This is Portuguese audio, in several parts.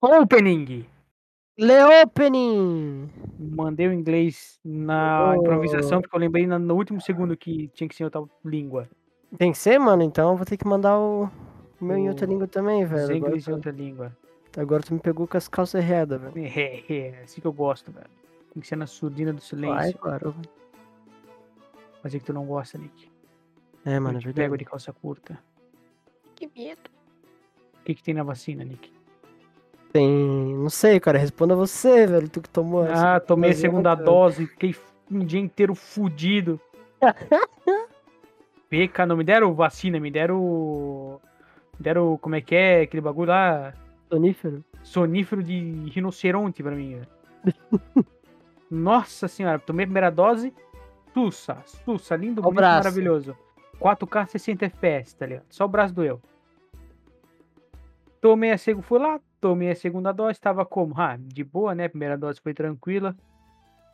Opening! Leopening! Mandei o inglês na Oh. improvisação, porque eu lembrei no último segundo que tinha que ser outra língua. Tem que ser, mano? Então eu vou ter que mandar o, o meu em outra língua também, velho. Agora, inglês em tu- outra língua. agora tu me pegou com as calças erradas, velho. É, é, é assim que eu gosto, velho. Tem que ser na surdina do Vai, silêncio. claro. Mas é que tu não gosta, Nick. É, Eu mano, é te pego verdade. de calça curta. Que medo. O que, que tem na vacina, Nick? Tem. Não sei, cara. Responda você, velho. Tu que tomou essa. Ah, tomei a segunda ontem. dose, fiquei um dia inteiro fudido. PK, não me deram vacina, me deram. Me deram, como é que é, aquele bagulho lá, Sonífero. sonífero de rinoceronte pra mim. velho. Nossa senhora, tomei a primeira dose, sussa, sussa, lindo, bonito, maravilhoso. 4K 60 FPS, tá ligado? Só o braço doeu. Tomei a segunda, fui lá, tomei a segunda dose, tava como? Ah, de boa, né? Primeira dose foi tranquila.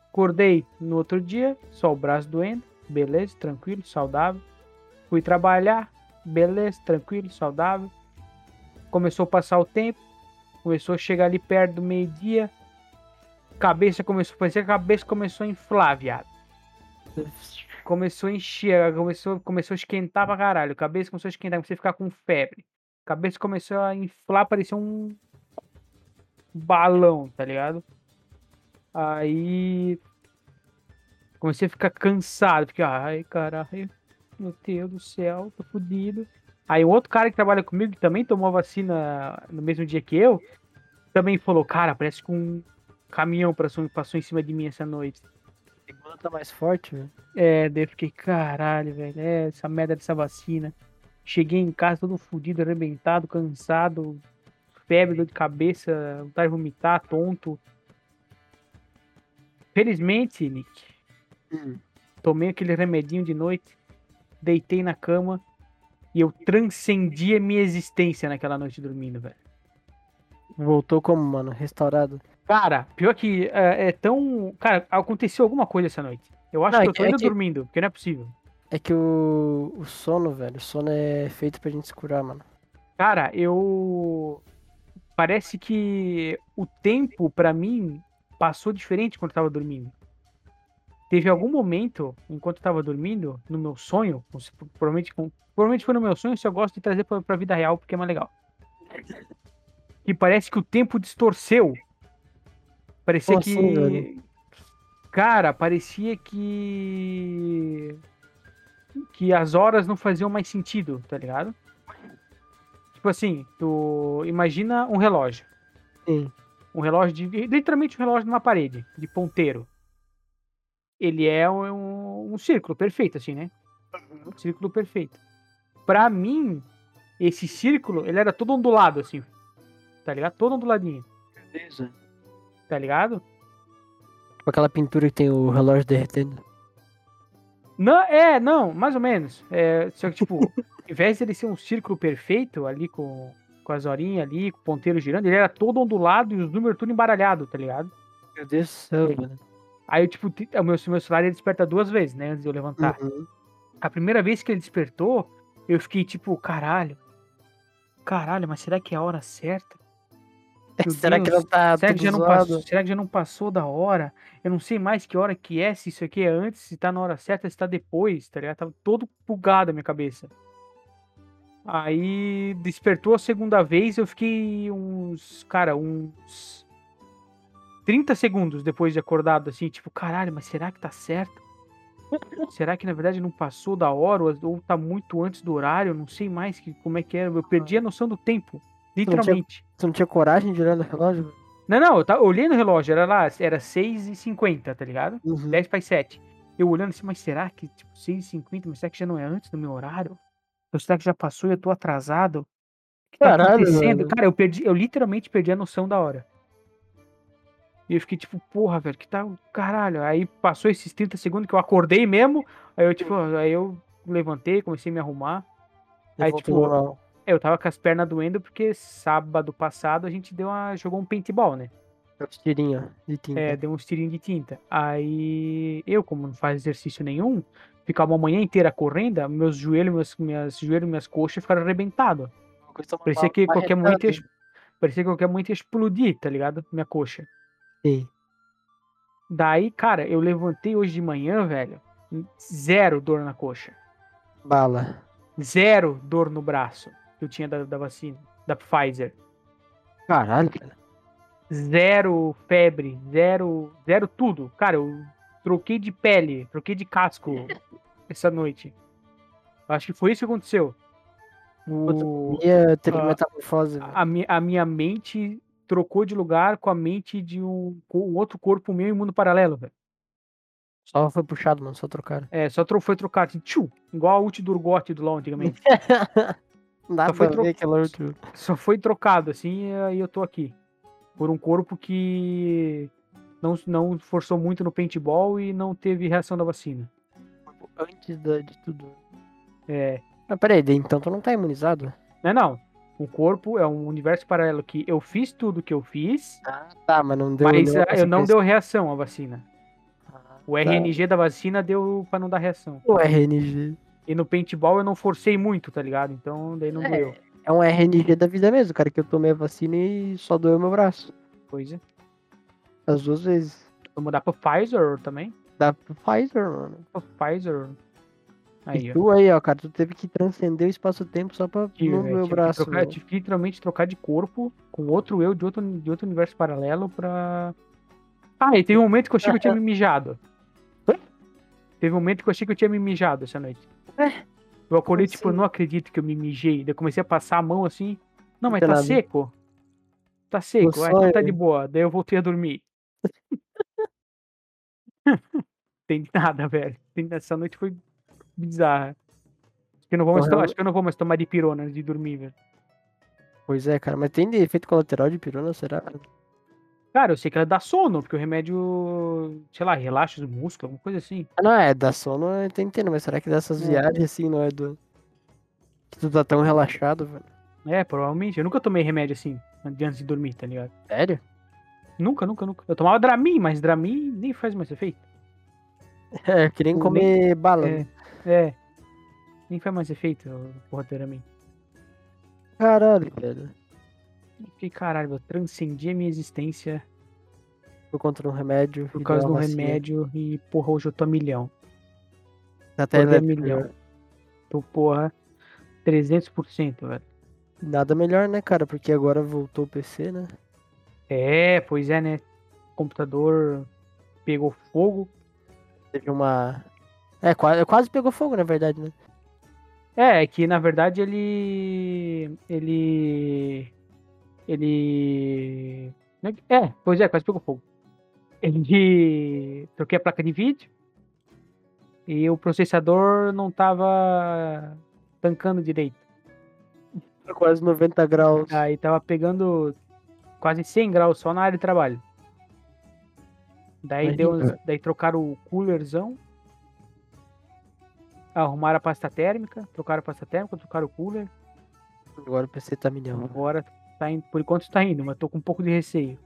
Acordei no outro dia, só o braço doendo, beleza, tranquilo, saudável. Fui trabalhar, beleza, tranquilo, saudável. Começou a passar o tempo, começou a chegar ali perto do meio-dia. Cabeça começou, parecia que a cabeça começou a inflar, viado. Começou a encher, começou, começou a esquentar pra caralho. Cabeça começou a esquentar, comecei a ficar com febre. Cabeça começou a inflar, parecia um balão, tá ligado? Aí comecei a ficar cansado, porque ai, caralho, meu Deus do céu, tô fudido. Aí um outro cara que trabalha comigo, que também tomou a vacina no mesmo dia que eu, também falou, cara, parece que um caminhão passou, passou em cima de mim essa noite. A segunda tá mais forte, velho. É, daí eu fiquei, caralho, velho, é essa merda dessa vacina. Cheguei em casa todo fudido, arrebentado, cansado, febre, dor de cabeça, vontade de vomitar, tonto. Felizmente, Nick, Hum. tomei aquele remedinho de noite, deitei na cama e eu transcendi a minha existência naquela noite dormindo, velho. Voltou como, mano? Restaurado. Cara, pior que é, é tão. Cara, aconteceu alguma coisa essa noite. Eu acho Não, que eu tô que- é ainda que- dormindo, porque não é possível. É que o, o sono, velho, o sono é feito pra gente se curar, mano. Cara, eu. Parece que o tempo, pra mim, passou diferente quando eu tava dormindo. Teve algum momento, enquanto eu tava dormindo, no meu sonho, provavelmente, provavelmente foi no meu sonho, se eu gosto de trazer pra, pra vida real, porque é mais legal. E parece que o tempo distorceu. Parecia Como que. assim, velho? Cara, parecia que. Que as horas não faziam mais sentido, tá ligado? Tipo assim, tu imagina um relógio. Sim. Um relógio de. Literalmente um relógio numa parede, de ponteiro. Ele é um, um círculo perfeito, assim, né? Um círculo perfeito. Pra mim, esse círculo, ele era todo ondulado, assim. Tá ligado? Todo onduladinho, Beleza. tá ligado? Tipo aquela pintura que tem o relógio derretendo. Não, é, não, mais ou menos. É, só que, tipo, invés dele ser um círculo perfeito ali com, com as horinhas ali, com o ponteiro girando, ele era todo ondulado e os números tudo embaralhado, tá ligado? Meu Deus do céu, velho. Aí, eu, tipo, ti- o meu, meu celular ele desperta duas vezes, né, antes de eu levantar. Uhum. A primeira vez que ele despertou, eu fiquei tipo, caralho. Caralho, mas será que é a hora certa? Meu Será que não tá será que, já não passou, será que já não passou da hora? Eu não sei mais que hora que é, se isso aqui é antes, se tá na hora certa, se tá depois, tá ligado? Tava todo bugado a minha cabeça. Aí despertou a segunda vez, eu fiquei uns, cara, uns 30 segundos depois de acordado, assim, tipo, caralho, mas será que tá certo? Será que na verdade não passou da hora ou, tá muito antes do horário? Eu não sei mais que, como é que é. Eu perdi a noção do tempo, literalmente. Você não tinha coragem de olhar no relógio? Não, não, eu, ta- eu olhei no relógio, era lá, era 6h50, tá ligado? Uhum. 10 para 7. Eu olhando assim, mas será que, tipo, 6h50, mas será que já não é antes do meu horário? Ou será que já passou e eu tô atrasado? O que tá Caralho, acontecendo? velho. Cara, eu perdi, eu literalmente perdi a noção da hora. E eu fiquei tipo, porra, velho, que tá. Caralho. Aí passou esses 30 segundos que eu acordei mesmo. Aí eu, tipo, aí eu levantei, comecei a me arrumar. Aí, Voltou tipo, normal. eu tava com as pernas doendo porque sábado passado a gente deu uma. jogou um paintball, né? Os tirinhos de tinta. É, deu uns tirinhos de tinta. Aí eu, como não faz exercício nenhum, ficava uma manhã inteira correndo, meus joelhos, meus, minhas joelhos, minhas coxas ficaram arrebentados. Parecia que qualquer momento ia. Parecia que qualquer momento ia explodir, tá ligado? Minha coxa. Sim. Daí, cara, eu levantei hoje de manhã, velho. Zero dor na coxa. Bala. Zero dor no braço que eu tinha da, da vacina, da Pfizer. Caralho, cara. Zero febre, zero, zero tudo. Cara, eu troquei de pele, troquei de casco essa noite. Acho que foi isso que aconteceu. O, Minha metamorfose, a, a minha mente trocou de lugar com a mente de um, um outro corpo meu em mundo paralelo, velho. Só foi puxado, mano. Só trocaram. É, só tro- foi trocado assim, tchu, igual a ult do Urgot do LoL antigamente. Nada foi a tro- ver aquela outra. só foi trocado assim e aí eu tô aqui. Por um corpo que não, não forçou muito no paintball e não teve reação da vacina. Antes da- de tudo. É, Mas peraí, daí então tu não tá imunizado? não é não. O corpo é um universo paralelo que eu fiz tudo que eu fiz, Ah, tá, mas não deu. mas nenhuma ah, eu não deu reação à vacina. Ah, O tá. RNG da vacina deu pra não dar reação. O RNG. E no paintball eu não forcei muito, tá ligado? Então daí não É. doeu. É um RNG da vida mesmo, cara, que eu tomei a vacina e só doeu meu braço. Coisa. As duas vezes. Vou mudar pra Pfizer também. Da Pfizer, mano. Pra Pfizer. Aí, e ó. tu aí, ó, cara, tu teve que transcender o espaço-tempo só pra Tive, no meu braço. trocar- tive que literalmente trocar de corpo com outro eu de outro, de outro universo paralelo pra. Ah, e teve um momento que eu achei que eu tinha me mijado. Teve um momento que eu achei que eu tinha me mijado essa noite. Eu acordei, Como tipo, eu assim? não acredito que eu me mijei. Daí eu comecei a passar a mão assim. Não, mas tá seco. Tá seco. Então tá de boa. Daí eu voltei a dormir. Tem nada, velho. Tem- Essa noite foi bizarra. Acho que eu não vou mais, to- Porra, acho que eu não vou mais tomar de pirona antes de dormir, velho. Pois é, cara, mas tem de efeito colateral de pirona, será? Cara, eu sei que ela dá sono, porque o remédio, sei lá, relaxa os músculos, alguma coisa assim. Ah, não, é, da sono eu tô entendendo, mas será que dessas É. viagens assim não é do. Que tu tá tão relaxado, velho? É, provavelmente. Eu nunca tomei remédio assim, antes de dormir, tá ligado? Sério? Nunca, nunca, nunca. Eu tomava Dramin, mas Dramin nem faz mais efeito. É, que nem comer bala. É, né? é. Nem faz mais efeito, porra, do Dramin. Caralho, velho. Que caralho, eu transcendi a minha existência Por conta de um remédio. por causa de um vacina. remédio e, porra, hoje eu tô a milhão. Até Acordei a ele é milhão. melhor. Tô, porra, 300%, velho. Nada melhor, né, cara? Porque agora voltou o PC, né? É, pois é, né? O computador pegou fogo. Teve uma. É, quase, quase pegou fogo, na verdade, né? É, é que na verdade ele. Ele. Ele. É, pois é, quase pegou fogo. Ele. Troquei a placa de vídeo. E o processador não tava tancando direito. Quase 90 graus. Aí tava pegando quase 100 graus só na área de trabalho. Daí, deu, uns- daí trocaram o coolerzão. Arrumaram a pasta térmica, trocaram a pasta térmica, trocaram o cooler. Agora o PC tá milhão. Agora tá indo, por enquanto tá indo, mas tô com um pouco de receio.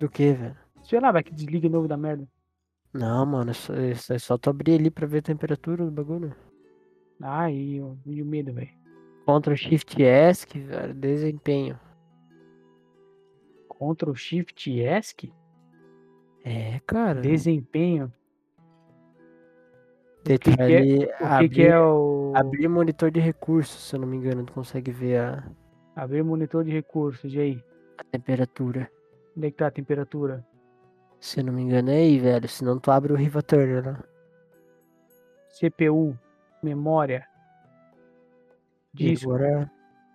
Do que, velho? Sei lá, vai que desliga de novo da merda. Não, mano, é só, é só- é só tu abrir ali pra ver a temperatura do bagulho. Ah, e, e o medo, velho. Ctrl Shift ESC, velho, desempenho. Ctrl Shift ESC, É, cara. desempenho. Tem que que é- ali, O que, abrir, que é o. abrir monitor de recursos, se eu não me engano, tu consegue ver a, Abrir monitor de recursos, e aí? a temperatura. Onde é que tá a temperatura? Se eu não me engano é aí, velho. Senão tu abre o Riva Turner lá. CPU, memória, disco, agora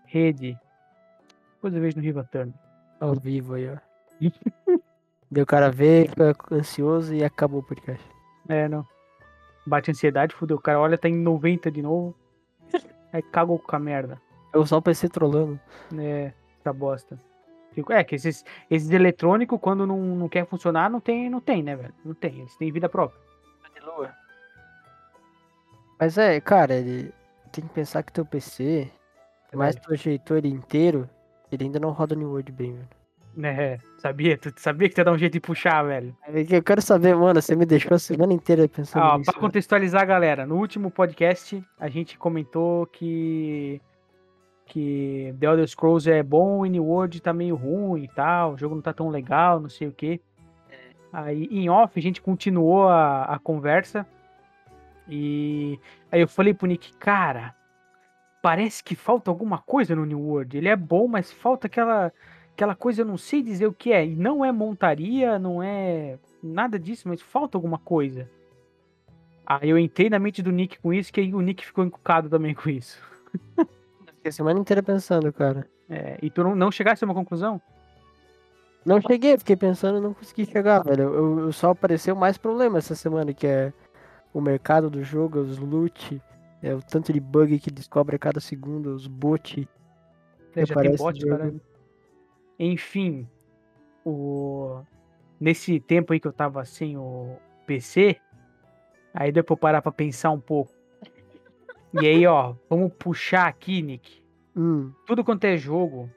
rede. Depois eu vejo no Riva Turner. Ao vivo aí, ó. Daí o cara fica ansioso e acabou o podcast. É, não. Bate ansiedade, fudeu. O cara olha, tá em 90 de novo. Aí cagou com a merda. Eu só o PC trolando. É, essa bosta. Fico- É, que esses, esses eletrônicos, quando não, não quer funcionar, não tem, não tem, né, velho? Não tem. Eles têm vida própria. Mas é, cara, ele tem que pensar que teu PC, por mais tu ajeitou ele inteiro, ele ainda não roda New World bem, velho. É, sabia? Tu sabia que tu ia dar um jeito de puxar, velho. É Eu quero saber, mano, você me deixou a semana inteira pensando Ah, nisso. pra contextualizar, galera, no último podcast a gente comentou que que The Elder Scrolls é bom e New World tá meio ruim e tal, o jogo não tá tão legal, não sei o que. Aí em off a gente continuou a, a conversa e aí eu falei pro Nick, cara, parece que falta alguma coisa no New World. Ele é bom, mas falta aquela aquela coisa, eu não sei dizer o que é. E não é montaria, não é nada disso, mas falta alguma coisa. Aí eu entrei na mente do Nick com isso, que aí o Nick ficou encucado também com isso. Fiquei a semana inteira pensando, cara. É, e tu não, não chegasse a uma conclusão? Não cheguei, fiquei pensando e não consegui chegar, velho. Eu, eu só apareceu mais problema essa semana, que é o mercado do jogo, os loot, é o tanto de bug que descobre a cada segundo, os bot. É, já tem bot, cara. Enfim, o... nesse tempo aí que eu tava sem o PC, aí deu pra eu parar pra pensar um pouco. E aí, ó, vamos puxar aqui, Nick. Hum. Tudo quanto é jogo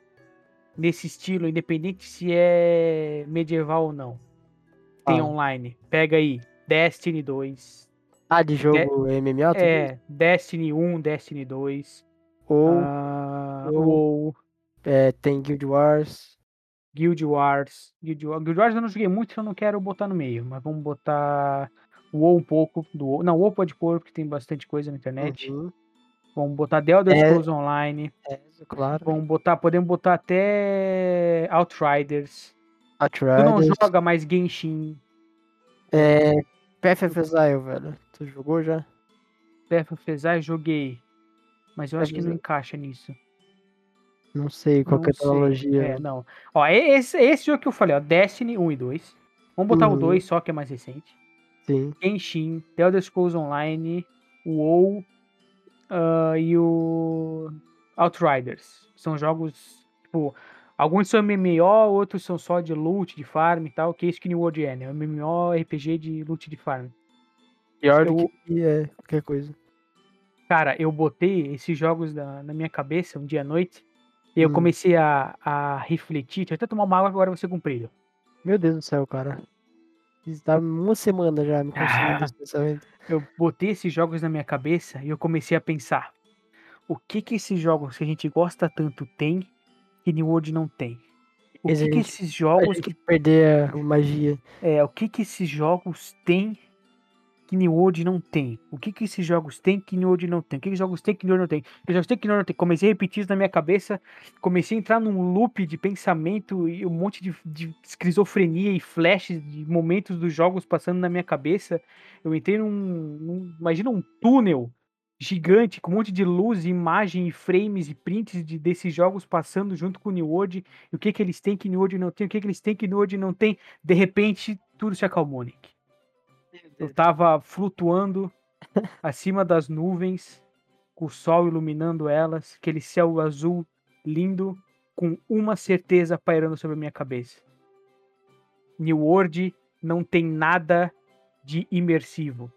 nesse estilo, independente se é medieval ou não, tem Ah. online. Pega aí, Destiny 2. Ah, de jogo MMO? tudo É, Destiny 1, Destiny 2. Ou ah, ou- WoW, é, tem Guild Wars. Guild Wars. Guild Wars. Guild Wars eu não joguei muito, então eu não quero botar no meio. Mas vamos botar WoW um pouco. Do WoW. Não, WoW pode pôr, porque tem bastante coisa na internet. Uhum. Vamos botar The Elder É. Scrolls Online. É, claro. Vamos botar, podemos botar até Outriders. Tu Outriders. não joga mais Genshin, É, Path of Exile, velho. Tu jogou já? Path of Exile, joguei. Mas eu Path acho que não encaixa nisso. Não sei qual Não é a tecnologia. É, não. Ó, esse, esse jogo que eu falei, ó, Destiny 1 e 2. Vamos botar o Uhum. 2 só, que é mais recente. Sim. Genshin, The Elder Scrolls Online, o WoW ah, e o Outriders. São jogos, tipo, alguns são MMO, outros são só de loot, de farm e tal, que é isso que New World é, né? MMO, RPG de loot de farm. Pior Eu- do que é, qualquer coisa. Cara, eu botei esses jogos na, na minha cabeça um dia à noite, e eu Hum. comecei a, a refletir, deixa eu até tomar uma água agora ser cumprido. Meu Deus do céu, cara. Isso tá uma semana já me consumindo esse pensamento. eu botei esses jogos na minha cabeça e eu comecei a pensar: o que que esses jogos que a gente gosta tanto tem que New World não tem? O que, que esses jogos que perder a magia. é, o que que esses jogos têm que World não tem? O que que esses jogos têm que World não tem? O que que jogos têm que World não tem? Que jogos têm que World não tem? Comecei a repetir isso na minha cabeça, comecei a entrar num loop de pensamento e um monte de, de esquizofrenia e flashes de momentos dos jogos passando na minha cabeça. Eu entrei num, num- imagina um túnel gigante com um monte de luz, imagem e frames e prints de, desses jogos passando junto com New World. E o que que eles têm que New World não tem? O que que eles têm que New World não tem? De repente, tudo se acalmou, Nick. Eu tava flutuando acima das nuvens, com o sol iluminando elas, aquele céu azul lindo, com uma certeza pairando sobre a minha cabeça. New World não tem nada de imersivo.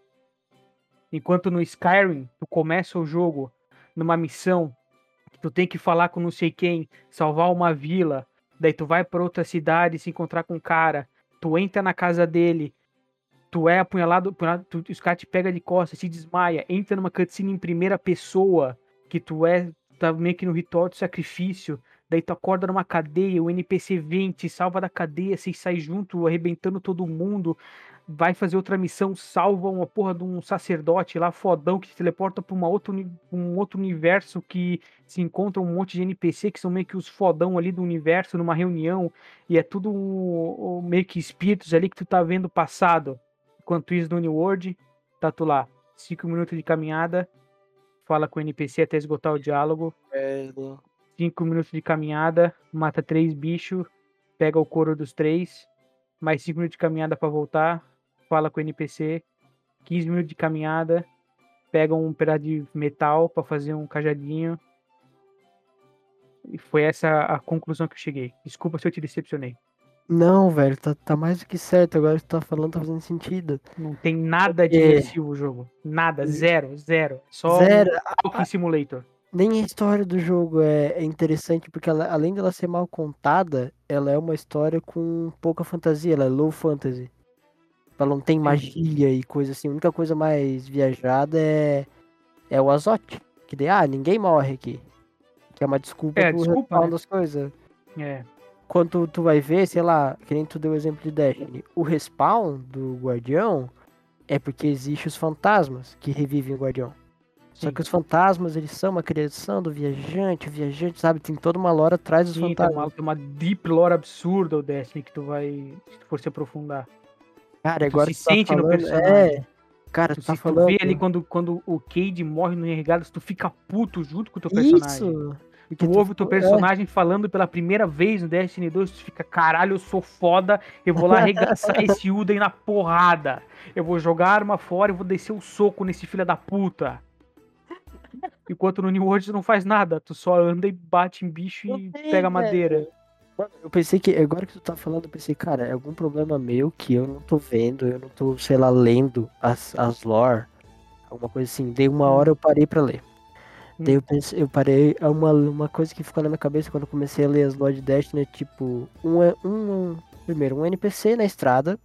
Enquanto no Skyrim, tu começa o jogo numa missão, tu tem que falar com não sei quem, salvar uma vila, daí tu vai para outra cidade se encontrar com um cara, tu entra na casa dele, tu é apunhalado, apunhalado tu, os caras te pegam de costas, te desmaia, entra numa cutscene em primeira pessoa, que tu é, tá meio que no ritual de sacrifício, daí tu acorda numa cadeia, o NPC vem, te salva da cadeia, vocês saem junto, arrebentando todo mundo, vai fazer outra missão, salva uma porra de um sacerdote lá, fodão, que te teleporta pra uma outra, um outro universo que se encontra um monte de NPC que são meio que os fodão ali do universo, numa reunião, e é tudo o- o- meio que espíritos ali que tu tá vendo passado. Enquanto isso, no New World, tá tu lá, cinco minutos de caminhada, fala com o NPC até esgotar o diálogo, Velho. cinco minutos de caminhada, mata três bichos, pega o couro dos três, mais cinco minutos de caminhada pra voltar, fala com o NPC, 15 minutos de caminhada, pega um pedaço de metal pra fazer um cajadinho. E foi essa a conclusão que eu cheguei. Desculpa se eu te decepcionei. Não, velho, tá, tá mais do que certo. Agora que tu tá falando, tá fazendo sentido. Não tem nada de É. imersivo o jogo. Nada, zero, zero. Só Zero. um Walking Simulator. Nem a história do jogo é, é interessante, porque ela- além dela ser mal contada, ela é uma história com pouca fantasia, ela é low fantasy. Ela não tem magia e coisa assim. A única coisa mais viajada é, é o Azote. Que daí, ah, ninguém morre aqui. Que é uma desculpa É, pro desculpa, né? das coisas. É. Quando tu, tu vai ver, sei lá, que nem tu deu o exemplo de Destiny, o respawn do Guardião é porque existe os fantasmas que revivem o Guardião. Só Sim. que os fantasmas, eles são uma criação do viajante, o viajante, sabe, tem toda uma lore atrás dos Sim, tem fantasmas. uma, tem uma deep lore absurda o Destiny que tu vai. Se tu for se aprofundar. Cara, tu agora se tu tá sente no falando- personagem. É, cara, Tu, tu tá se tu falando... vê ali quando, quando o Cade morre no Regadas, tu fica puto junto com o teu personagem. Isso! Tu Porque ouve o teu é, personagem falando pela primeira vez no Destiny 2, tu fica, caralho, eu sou foda, eu vou lá arregaçar esse aí na porrada. Eu vou jogar a arma fora e vou descer o soco nesse filho da puta. Enquanto no New World tu não faz nada, tu só anda e bate em bicho Não e tem, pega velho. madeira. Mano, Eu pensei que, agora que tu tá falando, eu pensei, cara, é algum problema meu que eu não tô vendo, eu não tô, sei lá, lendo as, as lore, alguma coisa assim. Daí uma hora eu parei pra ler. Daí eu pensei, eu parei, é uma, uma coisa que ficou na minha cabeça quando comecei a ler as lore de Destiny, é tipo, um, é- um, primeiro, um NPC na estrada,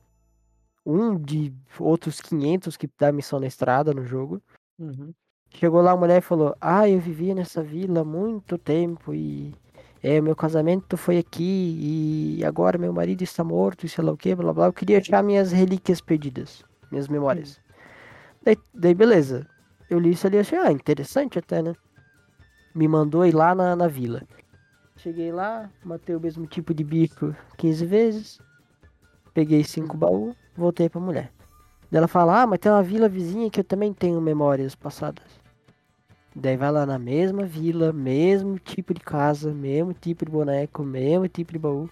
um de outros 500 que dá missão na estrada no jogo. Uhum. Chegou lá a mulher e falou: Ah, eu vivia nessa vila há muito tempo e é, meu casamento foi aqui e agora meu marido está morto e sei lá o que, blá blá. Eu queria achar minhas relíquias perdidas, minhas memórias. Daí, daí beleza. Eu li isso ali e achei, ah, interessante até, né? Me mandou ir lá na, na vila. Cheguei lá, matei o mesmo tipo de bicho 15 vezes. Peguei cinco baús, voltei pra mulher. Ela fala, ah, mas tem uma vila vizinha que eu também tenho memórias passadas. Daí vai lá na mesma vila, mesmo tipo de casa, mesmo tipo de boneco, mesmo tipo de baú.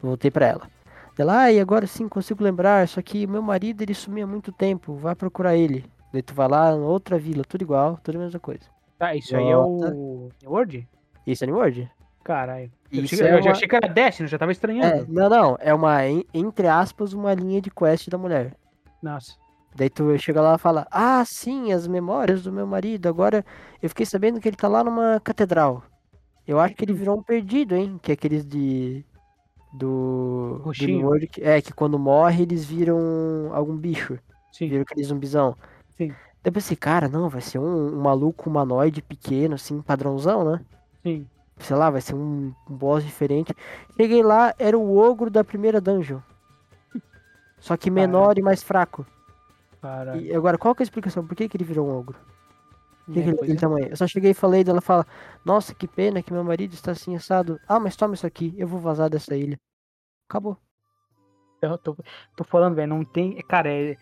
Voltei pra ela. Ela, ah, e agora sim consigo lembrar, só que meu marido ele sumiu há muito tempo, vai procurar ele. Daí tu vai lá em outra vila, tudo igual, tudo a mesma coisa. Tá, isso aí é o New World? Isso é New World? Caralho. Eu, Isso é eu já uma- achei que era Destiny, já tava É, estranhando. não, não, é uma, en- entre aspas, uma linha de quest da mulher. Nossa. Daí tu chega lá e fala, ah, sim, as memórias do meu marido, agora eu fiquei sabendo que ele tá lá numa catedral. Eu acho que ele virou um perdido, hein? Que é aqueles de. Do. do Roxinho. New World, que- é, que quando morre eles viram algum bicho. Sim. Viram aquele zumbizão. Sim. Daí eu pensei, cara, não, vai ser um, um maluco humanoide pequeno, assim, padrãozão, né? Sim. Sei lá, vai ser um, um boss diferente. Cheguei lá, era o ogro da primeira dungeon. Só que menor e mais fraco. Caralho. E agora, qual que é a explicação? Por que, que ele virou um ogro? Por que, É, que ele tem é. tamanho? Eu só cheguei e falei, daí ela fala, nossa, que pena que meu marido está assim assado. Ah, mas toma isso aqui, eu vou vazar dessa ilha. Acabou. Eu tô, tô falando, velho, não tem. Cara, é-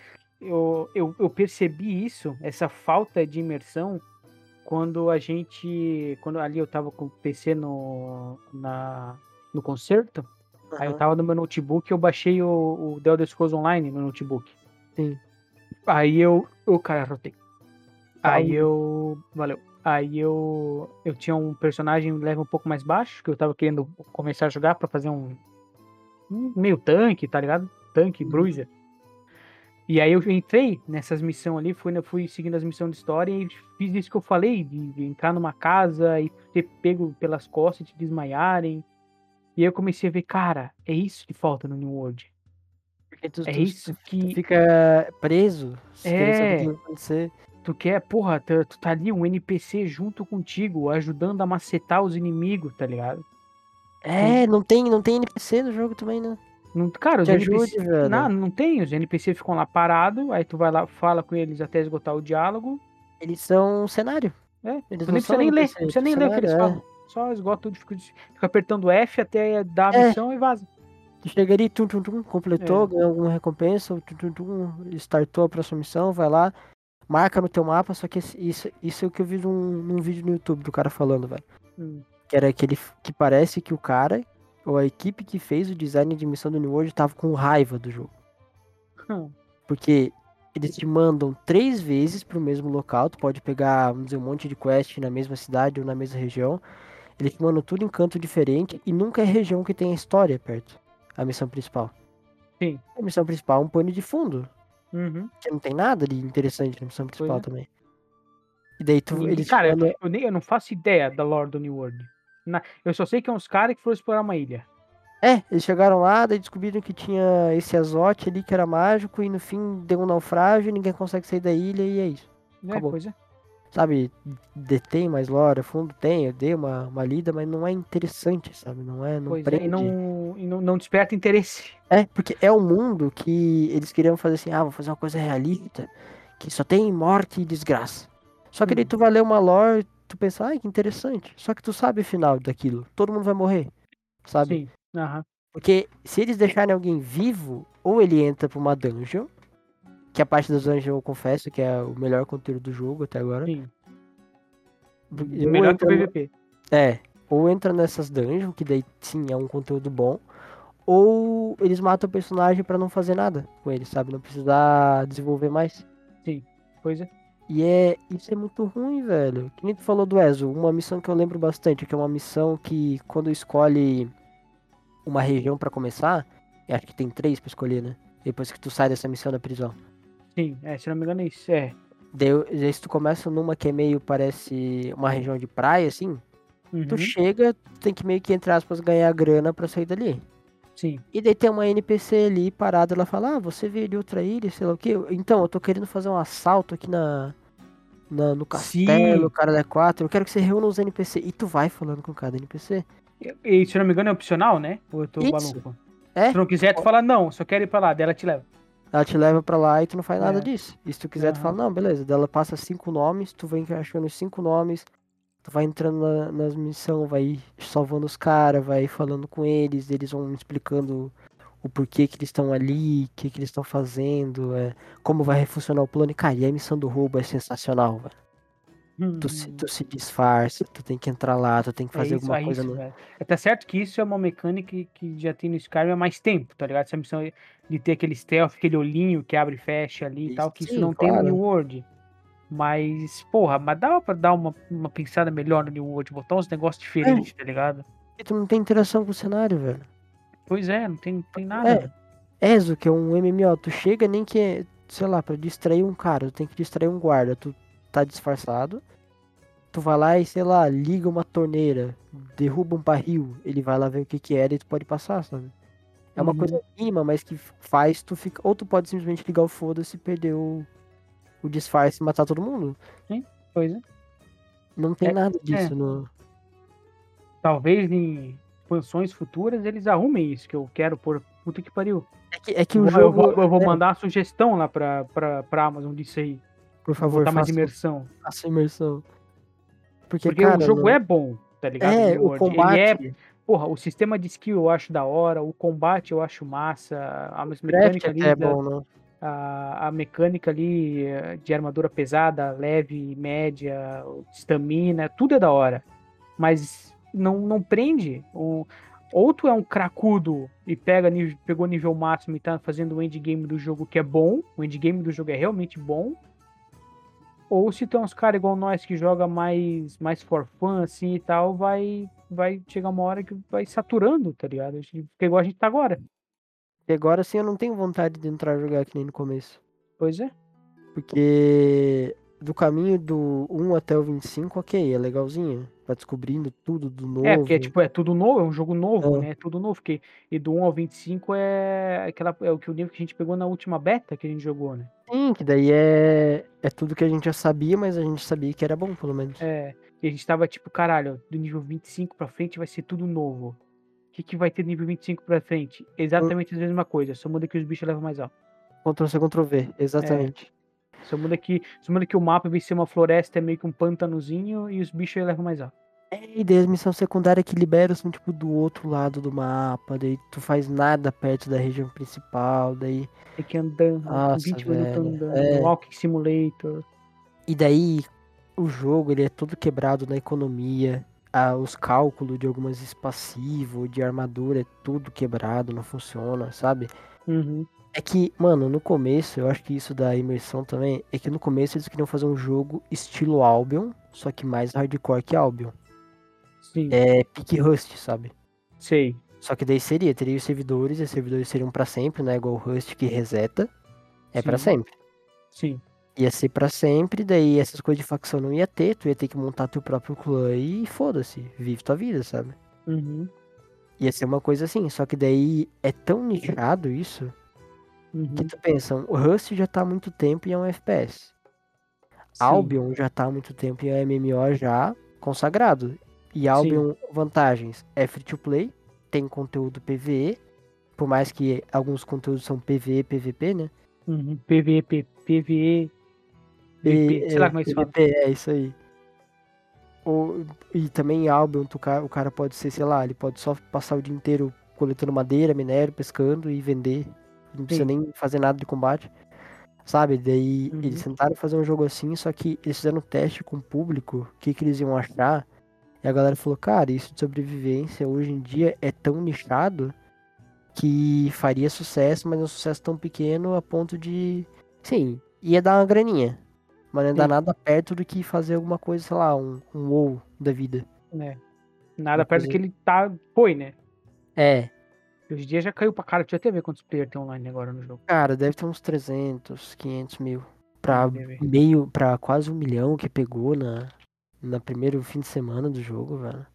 eu, eu, eu percebi isso, essa falta de imersão, quando a gente. Quando ali eu tava com o PC no, na, no concerto, aí eu tava no meu notebook eu baixei o, o The Elder Scrolls Online no notebook. Sim. Aí eu. O cara, rotei. Aí Calma. eu. Valeu. Aí eu. Eu tinha um personagem level um pouco mais baixo, que eu tava querendo começar a jogar pra fazer um. um meio tanque, tá ligado? Tanque, Uhum. E aí eu entrei nessas missões ali, fui, fui seguindo as missões de história e fiz isso que eu falei, de, de entrar numa casa e ser pego pelas costas e te desmaiarem. E aí eu comecei a ver, cara, é isso que falta no New World. Porque tu, É tu- isso tu que fica preso. É. o que vai acontecer. tu quer, porra, tu, tu tá ali um NPC junto contigo, ajudando a macetar os inimigos, tá ligado? É, não tem, não tem NPC no jogo também, né? Não, cara, os Te NPC. ajude, velho. Não, não tem, os NPC ficam lá parados, aí tu vai lá, fala com eles até esgotar o diálogo. Eles são um cenário. É, Eles tu nem precisa nem ler, não precisa nem ler o que eles é. falam. Só esgota tudo, fica, fica apertando F até dar a É. missão e vaza. Tu chega ali, tum, tum, tum, completou, É. ganhou alguma recompensa, tum, tum, tum, startou a próxima missão, vai lá, marca no teu mapa, só que isso, isso é o que eu vi num, num vídeo no YouTube do cara falando, velho. Hum. Que era aquele que parece que o cara, ou a equipe que fez o design de missão do New World tava com raiva do jogo. Hum. Porque eles te mandam três vezes pro mesmo local, tu pode pegar, vamos dizer, um monte de quest na mesma cidade ou na mesma região. Eles te mandam tudo em canto diferente e nunca é região que tem a história perto. A missão principal. Sim. A missão principal é um pano de fundo. Uhum. Que não tem nada de interessante na missão principal é. também. E daí tu, eles cara, eu, mandam- eu nem, eu não faço ideia da lore do New World. Na- eu só sei que é uns caras que foram explorar uma ilha. É, eles chegaram lá, daí descobriram que tinha esse azote ali que era mágico e no fim deu um naufrágio, ninguém consegue sair da ilha e é isso. Né? Acabou. Pois é. sabe, detém mais lore, fundo tem, eu dei uma, uma lida, mas não é interessante, sabe? Não é, não Pois é, prende. e não, e não, não desperta interesse. É, porque é um mundo que eles queriam fazer assim, ah, vou fazer uma coisa realista, que só tem morte e desgraça. Só que daí Hum. tu vai ler uma lore, tu pensa, ai, que interessante. Só que tu sabe o final daquilo. Todo mundo vai morrer, sabe? Sim. Aham. Porque se eles deixarem alguém vivo, ou ele entra pra uma dungeon, que a parte das dungeons eu confesso que é o melhor conteúdo do jogo até agora. Sim. Ou Melhor que o entra PVP. É, ou entra nessas dungeons, que daí sim é um conteúdo bom, ou eles matam o personagem pra não fazer nada com ele, sabe? Não precisar desenvolver mais. Pois é. E é, isso é muito ruim, velho. Que nem tu falou do Ezo, uma missão que eu lembro bastante, que é uma missão que quando escolhe uma região pra começar, acho que tem três pra escolher, né? Depois que tu sai dessa missão da prisão. Sim, é, se não me engano é isso. É. Daí, se tu começa numa que é meio, parece uma região de praia, assim, Uhum. tu chega, tu tem que meio que, entre aspas, ganhar grana pra sair dali. Sim. E daí tem uma NPC ali parada, ela fala, ah, você veio de outra ilha, sei lá o quê. Então, eu tô querendo fazer um assalto aqui na, na- no castelo, Sim. cara da 4, eu quero que você reúna os NPC. E tu vai falando com cada NPC. E, se não me engano é opcional, né? Ou eu tô Isso. maluco? É, Se tu não quiser, tu fala não, só quero ir pra lá, dela te leva. ela te leva pra lá e tu não faz nada É. disso. E se tu quiser, tu Aham. fala, não, beleza. Daí ela passa cinco nomes, tu vem achando os cinco nomes, tu vai entrando na- nas missões, vai salvando os caras, vai falando com eles, eles vão explicando o porquê que eles estão ali, o que, que eles estão fazendo, é, como vai funcionar o plano. E, cara, e a missão do roubo é sensacional, velho. Tu, se, Hum, tu se disfarça, tu tem que entrar lá, tu tem que é fazer isso, alguma é coisa isso, no. É, tá certo que isso é uma mecânica que, que já tem no Skyrim há mais tempo, tá ligado? Essa missão de ter aquele stealth, aquele olhinho que abre e fecha ali e tal, que isso Sim, não tem no claro. New World. Mas, porra, mas dava pra dar uma, uma pensada melhor no New World, botar uns negócios diferentes, tá ligado? E tu não tem interação com o cenário, velho. Pois é, não tem, tem nada. É. Ezo, que é um MMO, tu chega nem que, é, sei lá, pra distrair um cara, tu tem que distrair um guarda, tu tá disfarçado, tu vai lá e, sei lá, liga uma torneira, derruba um barril, ele vai lá ver o que que era e tu pode passar, sabe? É uma Uhum. coisa mínima, mas que faz tu ficar, ou tu pode simplesmente ligar o foda-se, perder o, o disfarce e matar todo mundo. Pois é. Não tem É, nada disso no... Talvez em expansões futuras eles arrumem isso, que eu quero por puta que pariu. É que, é que Eu o vou- jogo... eu vou, eu vou é, mandar uma sugestão lá pra, pra, pra Amazon disso aí. por favor, Botar mais faça, imersão. faça imersão. Porque, Porque cara, o jogo no- é bom, tá ligado? É, o combate... Ele é, porra, o sistema de skill eu acho da hora, o combate eu acho massa, a mecânica é bom, né? A, a mecânica ali eh, de armadura pesada, leve, média, estamina, tudo é da hora. Mas não, não prende. O, ou tu é um cracudo e pega, pegou nível máximo e tá fazendo o endgame do jogo que é bom, o endgame do jogo é realmente bom. Ou se tem uns caras igual nós que joga mais, mais for fun assim e tal, vai, vai chegar uma hora que vai saturando, tá ligado? Fica igual a gente tá agora. E agora sim eu não tenho vontade de entrar a jogar que nem no começo. Pois é. Porque do caminho do 1 até o 25, ok, é legalzinho. Vai descobrindo tudo do novo. É, porque tipo, é tudo novo, é um jogo novo, É. né? É tudo novo. Porque, e do 1 ao 25 é, aquela, é o que o nível que a gente pegou na última beta que a gente jogou, né? Sim, que daí é, é tudo que a gente já sabia, mas a gente sabia que era bom, pelo menos. É, e a gente tava tipo, caralho, do nível 25 pra frente vai ser tudo novo. O que, que vai ter nível 25 pra frente? Exatamente a mesma coisa, só muda que os bichos levam mais alto. Ctrl C, Ctrl V, exatamente. Só muda que, só muda que o mapa, de ser uma floresta, é meio que um pântanozinho e os bichos levam mais alto. É, e daí as missões secundárias que liberam são tipo do outro lado do mapa, daí tu faz nada perto da região principal, daí. Tem que andando, Nossa, 20 minutos velho, andando, é. Walking Simulator. E daí o jogo ele é todo quebrado na economia. Ah, os cálculos de algumas espaçivos, de armadura, é tudo quebrado, não funciona, sabe? Uhum. É que, mano, no começo, eu acho que isso da imersão também, é que no começo eles queriam fazer um jogo estilo Albion, só que mais hardcore que Albion. Sim, É pique Rust, sabe? sei. Só que daí seria, teria os servidores, e os servidores seriam pra sempre, né? Igual o Rust que reseta. É pra Sim. sempre. Sim. Ia ser pra sempre, daí essas coisas de facção não ia ter, tu ia ter que montar teu próprio clã e foda-se, vive tua vida, sabe? Uhum. Ia ser uma coisa assim, só que daí é tão nichado isso Uhum. que tu pensa, o Rust já tá há muito tempo e é um FPS. Albion já tá há muito tempo em MMO já consagrado. E Albion, vantagens, é free to play, tem conteúdo PVE, por mais que alguns conteúdos são PVE, PVP, né? Uhum. PVE, PVE, PVP, sei lá como é que se fala. É, isso aí. Ou, e também tu, o cara pode ser, sei lá, ele pode só passar o dia inteiro coletando madeira, minério, pescando e vender. Não precisa Sim. nem fazer nada de combate. Sabe? Daí uhum. eles tentaram fazer um jogo assim, só que eles fizeram um teste com o público, o que, que eles iam achar. E a galera falou, cara, isso de sobrevivência hoje em dia é tão nichado que faria sucesso, mas é um sucesso tão pequeno a ponto de. Sim, ia dar uma graninha. Mas não ia dar nada perto do que fazer alguma coisa, sei lá, um, um WoW da vida. É. Nada uma perto do que ele tá. Foi, né? É. Hoje em dia já caiu pra cara. Deixa eu até ver quantos players tem online agora no jogo. Cara, deve ter uns 300, 500 mil. Pra meio, pra quase um milhão que pegou na, na primeiro fim de semana do jogo, velho.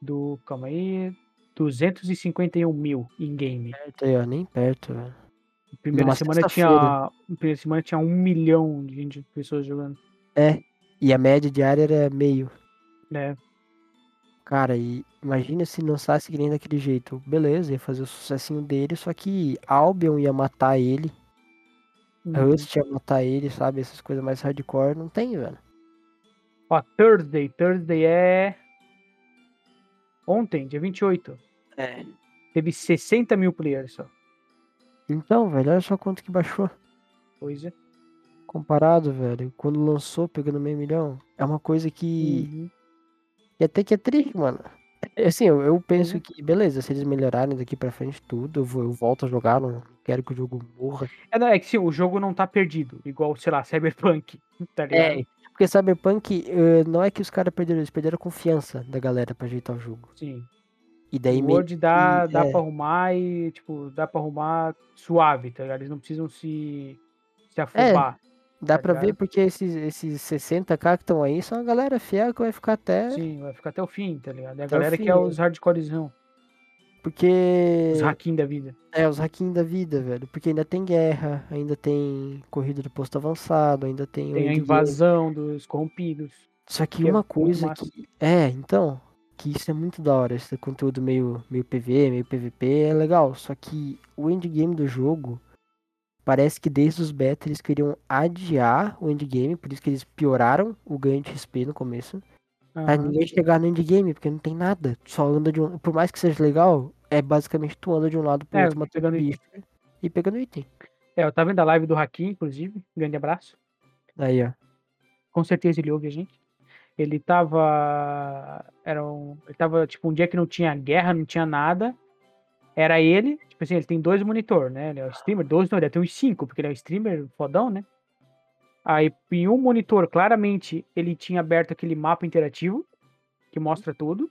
Do. Calma aí. 251 mil em game. Perto aí, ó, nem perto, velho. Primeira semana tinha. Primeira semana tinha um milhão de, gente, de pessoas jogando. É. E a média diária era meio. É. Cara, e imagina se lançasse que nem daquele jeito. Beleza, ia fazer o sucessinho dele, só que Albion ia matar ele. Uhum. Rust ia matar ele, sabe? Essas coisas mais hardcore não tem, velho. Ó, Thursday. Thursday é. Ontem, dia 28. É. Teve 60 mil players só. Então, velho, olha só quanto que baixou. Pois é. Comparado, velho, quando lançou pegando meio milhão, é uma coisa que. Uhum. E até que é triste, mano. É, assim, eu, eu penso uhum. que, beleza, se eles melhorarem daqui pra frente tudo, eu, vou, eu volto a jogar, não quero que o jogo morra. É, não, é que sim, o jogo não tá perdido, igual, sei lá, Cyberpunk, tá ligado? É, porque Cyberpunk, uh, não é que os caras perderam, eles perderam a confiança da galera pra ajeitar o jogo. Sim. E daí o Word dá, dá é. pra arrumar e, tipo, dá pra arrumar suave, tá ligado? Eles não precisam se, se afobar. É. Dá tá pra ligado? ver porque esses, esses 60k que estão aí são a galera fiel que vai ficar até. Sim, vai ficar até o fim, tá ligado? É a galera que é os hardcorezão. Porque. Os hacking da vida. É, os hacking da vida, velho. Porque ainda tem guerra, ainda tem corrida do posto avançado, ainda tem. Tem a invasão dos corrompidos. Só que, que é uma é coisa que. É, então. Que isso é muito da hora. Esse conteúdo meio, meio PV, meio PVP é legal. Só que o endgame do jogo Parece que desde os beta eles queriam adiar o endgame, por isso que eles pioraram o ganho de XP no começo. Uhum. Pra ninguém chegar no endgame, porque não tem nada. Só anda de um. Por mais que seja legal, é basicamente tu anda de um lado pro é, outro, matando bicho e pegando item. É, eu tava vendo a live do Hakim, inclusive. Grande abraço. Aí, ó. Com certeza ele ouve a gente. Ele tava. Era um. Ele tava, tipo, um dia que não tinha guerra, não tinha nada. Era ele, tipo assim, ele tem dois monitor, né? Ele é o streamer, dois não, ele tem uns cinco, porque ele é o streamer fodão, né? Aí em um monitor, claramente, ele tinha aberto aquele mapa interativo, que mostra tudo.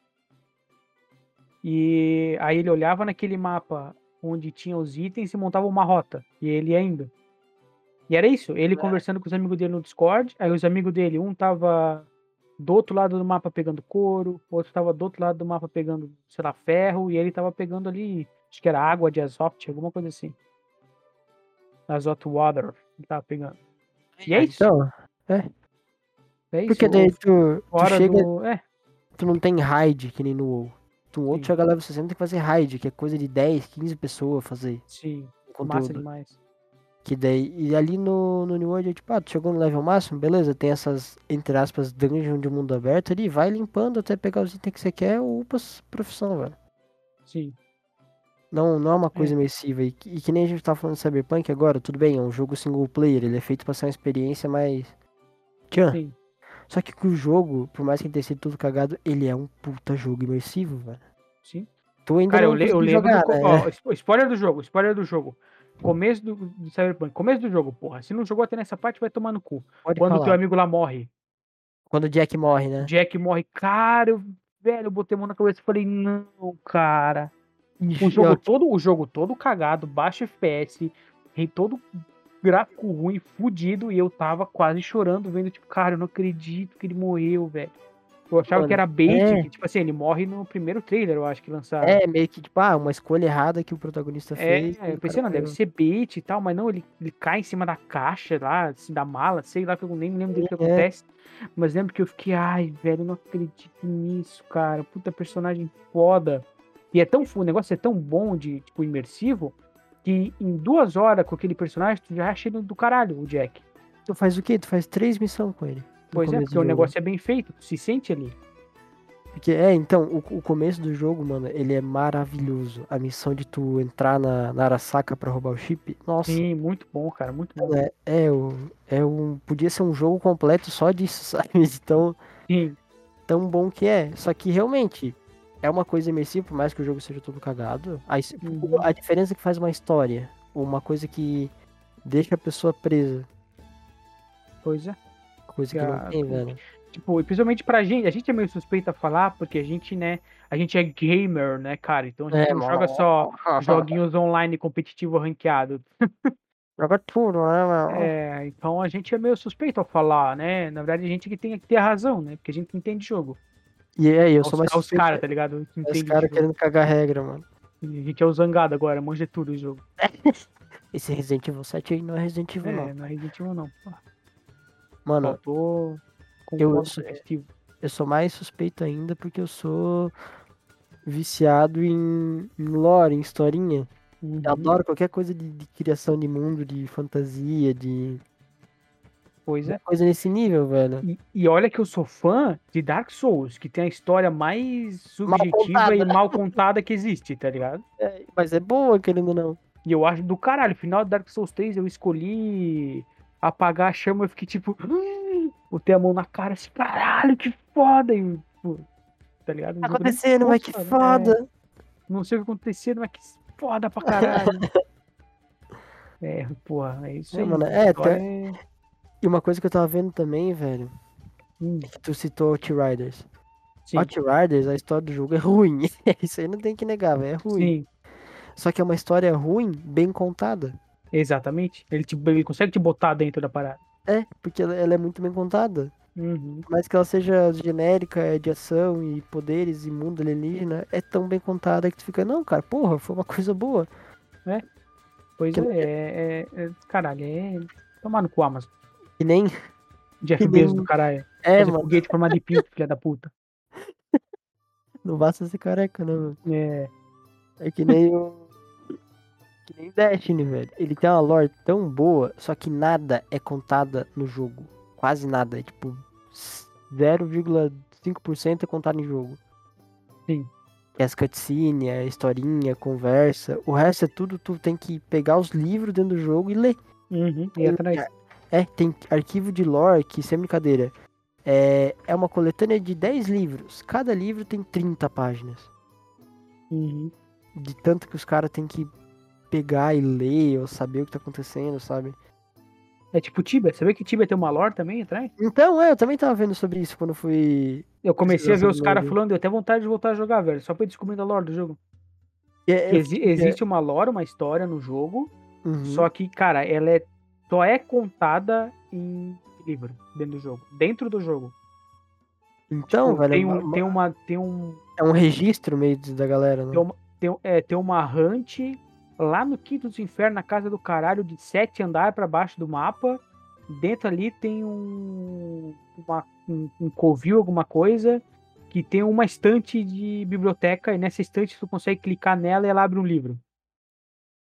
E aí ele olhava naquele mapa onde tinha os itens e montava uma rota. E ele ia indo. E era isso, ele é. conversando com os amigos dele no Discord, aí os amigos dele, um tava do outro lado do mapa pegando couro, o outro tava do outro lado do mapa pegando, sei lá, ferro, e ele tava pegando ali, acho que era água de azote, alguma coisa assim. Azote water, ele tava pegando. E é isso. Então, é. É isso. Porque daí tu, tu chega, do... é. tu não tem raid que nem no WoW. Tu outro Sim. chega level 60 tem que fazer raid, que é coisa de 10, 15 pessoas fazer. Sim, massa demais. Que daí, e ali no, no New World, é tipo, ah, tu chegou no level máximo, beleza, tem essas, entre aspas, dungeon de mundo aberto ali, vai limpando até pegar os itens que você quer, ou upa profissão, velho. Sim. Não, não é uma coisa é. imersiva. E, e, que nem a gente tá falando de Cyberpunk agora, tudo bem, é um jogo single player, ele é feito pra ser uma experiência mais. Tchan. Sim. Só que o jogo, por mais que ele tenha sido tudo cagado, ele é um puta jogo imersivo, velho. Sim. Tu ainda Cara, eu, le eu lembro jogar, do, né? ó, spoiler do jogo, spoiler do jogo. Começo do, do Cyberpunk. Começo do jogo, porra. Se não jogou até nessa parte, vai tomar no cu. Pode Quando o teu amigo lá morre. Quando o Jack morre, né? Jack morre. Cara, eu, velho, eu botei a mão na cabeça e falei, não, cara. O jogo, todo, o jogo todo cagado, baixo FPS, rei todo gráfico ruim, fudido, e eu tava quase chorando, vendo, tipo, cara, eu não acredito que ele morreu, velho. Eu achava Mano, que era bait, é. que, tipo assim, ele morre no primeiro trailer, eu acho que lançaram. É, meio que, tipo, ah, uma escolha errada que o protagonista É, fez. e eu pensei, não, deve ser bait e tal, mas não, ele, ele cai em cima da caixa lá, assim, da mala, sei lá, que eu nem me lembro do que É. acontece. Mas lembro que eu fiquei, ai, velho, eu não acredito nisso, cara. Puta personagem foda. E é tão, o negócio é tão bom de, tipo, imersivo, que em duas horas com aquele personagem, tu já acha ele do caralho, o Jack. Tu faz o quê? Tu faz três missões com ele. Pois é, porque o negócio é bem feito, se sente ali. Porque, é, então, o, o começo do jogo, mano, ele é maravilhoso. A missão de tu entrar na, na Arasaka pra roubar o chip, nossa, Sim, muito bom, cara, muito bom. é, é, o, é um. Podia ser um jogo completo só disso, sabe? De tão, Sim, tão bom que é. Só que realmente é uma coisa imersiva, por mais que o jogo seja todo cagado. A, Uhum. a diferença é que faz uma história, uma coisa que deixa a pessoa presa. pois é. Coisa que não tem, velho. Tipo, e principalmente pra gente, a gente é meio suspeito a falar, porque a gente, né, a gente é gamer, né, cara? Então a gente É, não joga só joguinhos online competitivo ranqueado. Joga tudo, né, mano? É, então a gente é meio suspeito a falar, né? Na verdade, a gente que tem que ter a razão, né? Porque a gente entende jogo. E aí, eu sou mais os caras, tá ligado? Que Os caras querendo cagar regra, mano. A gente é o zangado agora, manja tudo o jogo. Esse Resident Evil 7 aí não é Resident Evil, não. É, não é Resident Evil, não. Pô, Mano, eu- com o Steve. eu sou mais suspeito ainda porque eu sou viciado em, em lore, em historinha. Uhum. Eu adoro qualquer coisa de, de criação de mundo, de fantasia, de Pois é. coisa nesse nível, velho. E, e olha que eu sou fã de Dark Souls, que tem a história mais Mal subjetiva contada. e mal contada que existe, tá ligado? É, mas é boa, querendo ou não. E eu acho do caralho. Final do Dark Souls 3 eu escolhi apagar a chama, eu fiquei tipo. Botei a mão na cara assim, caralho, que foda! E, pô, tá ligado? Tá acontecendo, mas que foda, né? foda. Não sei o que aconteceu, mas que foda pra caralho. é, porra, é isso É, aí. mano, é, tem- é- E uma coisa que eu tava vendo também, velho, Hum, é que tu citou Outriders. sim, Outriders, a história do jogo é ruim. Isso aí não tem que negar, velho. É ruim. sim, Só que é uma história ruim, bem contada. Exatamente. Ele, te, ele consegue te botar dentro da parada. É, porque ela, ela é muito bem contada. Uhum. Por mais que ela seja genérica, é de ação e poderes e mundo alienígena, é tão bem contada que tu fica, não, cara, porra, foi uma coisa boa. Pois Que- é, é, é, é- Caralho, é. Tomar no cu, Amazon. E nem. Jeff Bezos nem- do caralho. É, Fazer mano, foguete formado de pinto, filha da puta. não basta ser careca, né, mano? É. É que nem o. Que nem Destiny, velho. Ele tem uma lore tão boa, só que nada é contada no jogo. Quase nada. É tipo 0,5% é contado em jogo. Sim. É as cutscenes, a historinha, a conversa. O resto é tudo, tu tem que pegar os livros dentro do jogo e ler. Uhum. E atrás. É, tem arquivo de lore que, sem brincadeira, é, é uma coletânea de 10 livros. Cada livro tem 30 páginas. Uhum. De tanto que os caras têm que pegar e ler ou saber o que tá acontecendo, sabe? É tipo Tibia. Você vê que Tibia tem uma lore também atrás? Então, é, eu também tava vendo sobre isso quando fui. Eu comecei a ver os caras falando, deu até vontade de voltar a jogar, velho. Só pra ir descobrindo a lore do jogo. É, Que exi- existe uma lore, uma história no jogo. uhum. Só que, cara, ela é, só é contada em livro dentro do jogo. Dentro do jogo. Então, Tipo, velho, tem, uma- um, tem uma. Tem um. é um registro meio da galera, né? Tem uma, tem, é, tem uma hunt lá no Quinto dos Infernos, na casa do caralho, de sete andares pra baixo do mapa. Dentro ali tem um, uma, um, um covil, alguma coisa, que tem uma estante de biblioteca, e nessa estante tu consegue clicar nela e ela abre um livro.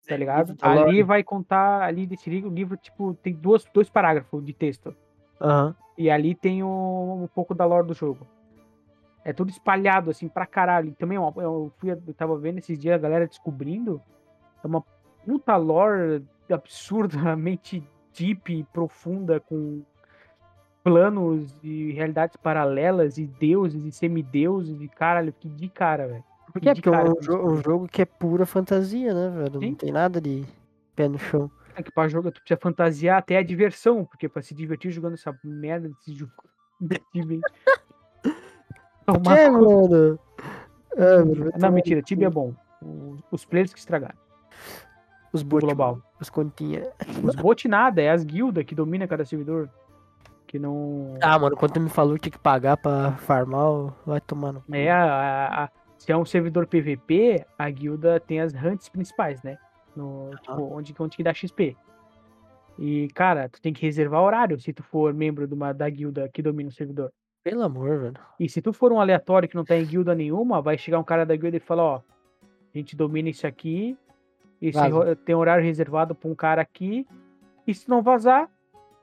Tá ligado? Ali vai contar, ali desse livro, o livro, tipo, tem duas, dois parágrafos de texto. Aham. E ali tem um, um pouco da lore do jogo. É tudo espalhado, assim, pra caralho. E também, eu, fui, eu tava vendo esses dias a galera descobrindo. É uma puta lore absurdamente deep e profunda, com planos e realidades paralelas, e deuses e semideuses, e caralho, que de cara, velho. Porque é porque é cara um, que eu jo- um jogo que é pura fantasia, né, velho? Sim. Não tem nada de pé no chão. É que pra jogar, tu precisa fantasiar até a diversão, porque pra se divertir jogando essa merda desse jogo. Tomar Que, conta. mano? É, mano, vai Não, mentira, Tibia é bom. Os players que estragaram. Os bot global. Os continha. Os bot nada, é as guildas que dominam cada servidor. Que não. Ah, mano, quando tu me falou que tinha que pagar pra farmar, vai cu. É, a, a- se é um servidor PVP, a guilda tem as hunts principais, né? No, tipo, onde, onde que dá XP. E, cara, tu tem que reservar horário se tu for membro de uma, da guilda que domina o servidor. Pelo amor, velho. E se tu for um aleatório que não tá em guilda nenhuma, vai chegar um cara da guilda e falar, ó, a gente domina isso aqui, ro- tem horário reservado pra um cara aqui, e se não vazar,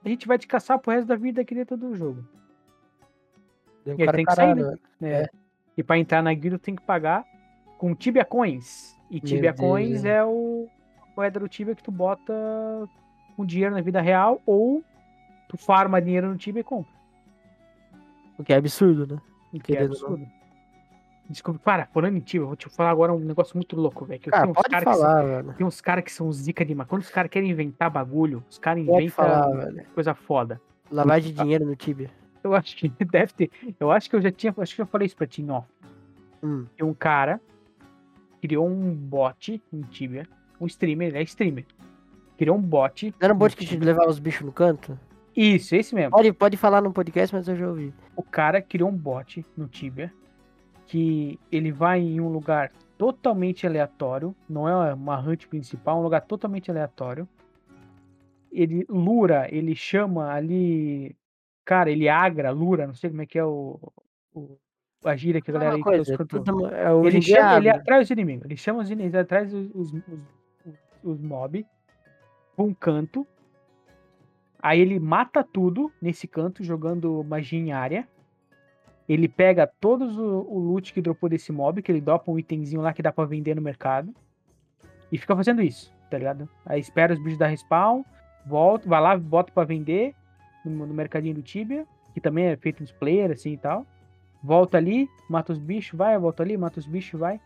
a gente vai te caçar pro resto da vida aqui dentro do jogo. E cara tem que sair, caralho, né? velho. É. É. E pra entrar na guilda tem que pagar com Tibia Coins. E Tibia Deus, Coins né? é o moeda do Tibia que tu bota um dinheiro na vida real ou tu farma dinheiro no Tibia e compra. O que é absurdo, né? O que é ou não. Desculpa, para, falando em Tibia, eu vou te falar agora um negócio muito louco, velho. Cara, pode cara são- falar, velho. Tem uns caras que são zica demais. Quando os caras querem inventar bagulho, os caras inventam coisa foda. Lavagem de dinheiro no Tibia. Eu acho que deve ter. Eu acho que eu já tinha. Acho que eu falei isso pra ti, ó. Hum. Tem um cara criou um bot em Tibia. Um streamer, ele é streamer. Criou um bot. Era um bot que te levava os bichos no canto? Isso, esse mesmo. Pode, pode falar no podcast, mas eu já ouvi. O cara criou um bot no Tibia que ele vai em um lugar totalmente aleatório, não é uma hunt principal, é um lugar totalmente aleatório. Ele lura, ele chama ali, cara, ele agra, lura, não sei como é que é o, o a gíria que a galera aí coisa, tudo, é, Ele, chama, ele atrai os inimigos, ele chama os inimigos, ele atrai os, os, os, os mob um canto. Aí ele mata tudo nesse canto, jogando magia em área. Ele pega todos o, o loot que dropou desse mob, que ele dropa um itemzinho lá que dá pra vender no mercado. E fica fazendo isso, tá ligado? Aí espera os bichos dar respawn, volta, vai lá, bota pra vender no, no mercadinho do Tibia, que também é feito nos players assim e tal. Volta ali, mata os bichos, vai, volta ali, mata os bichos, vai.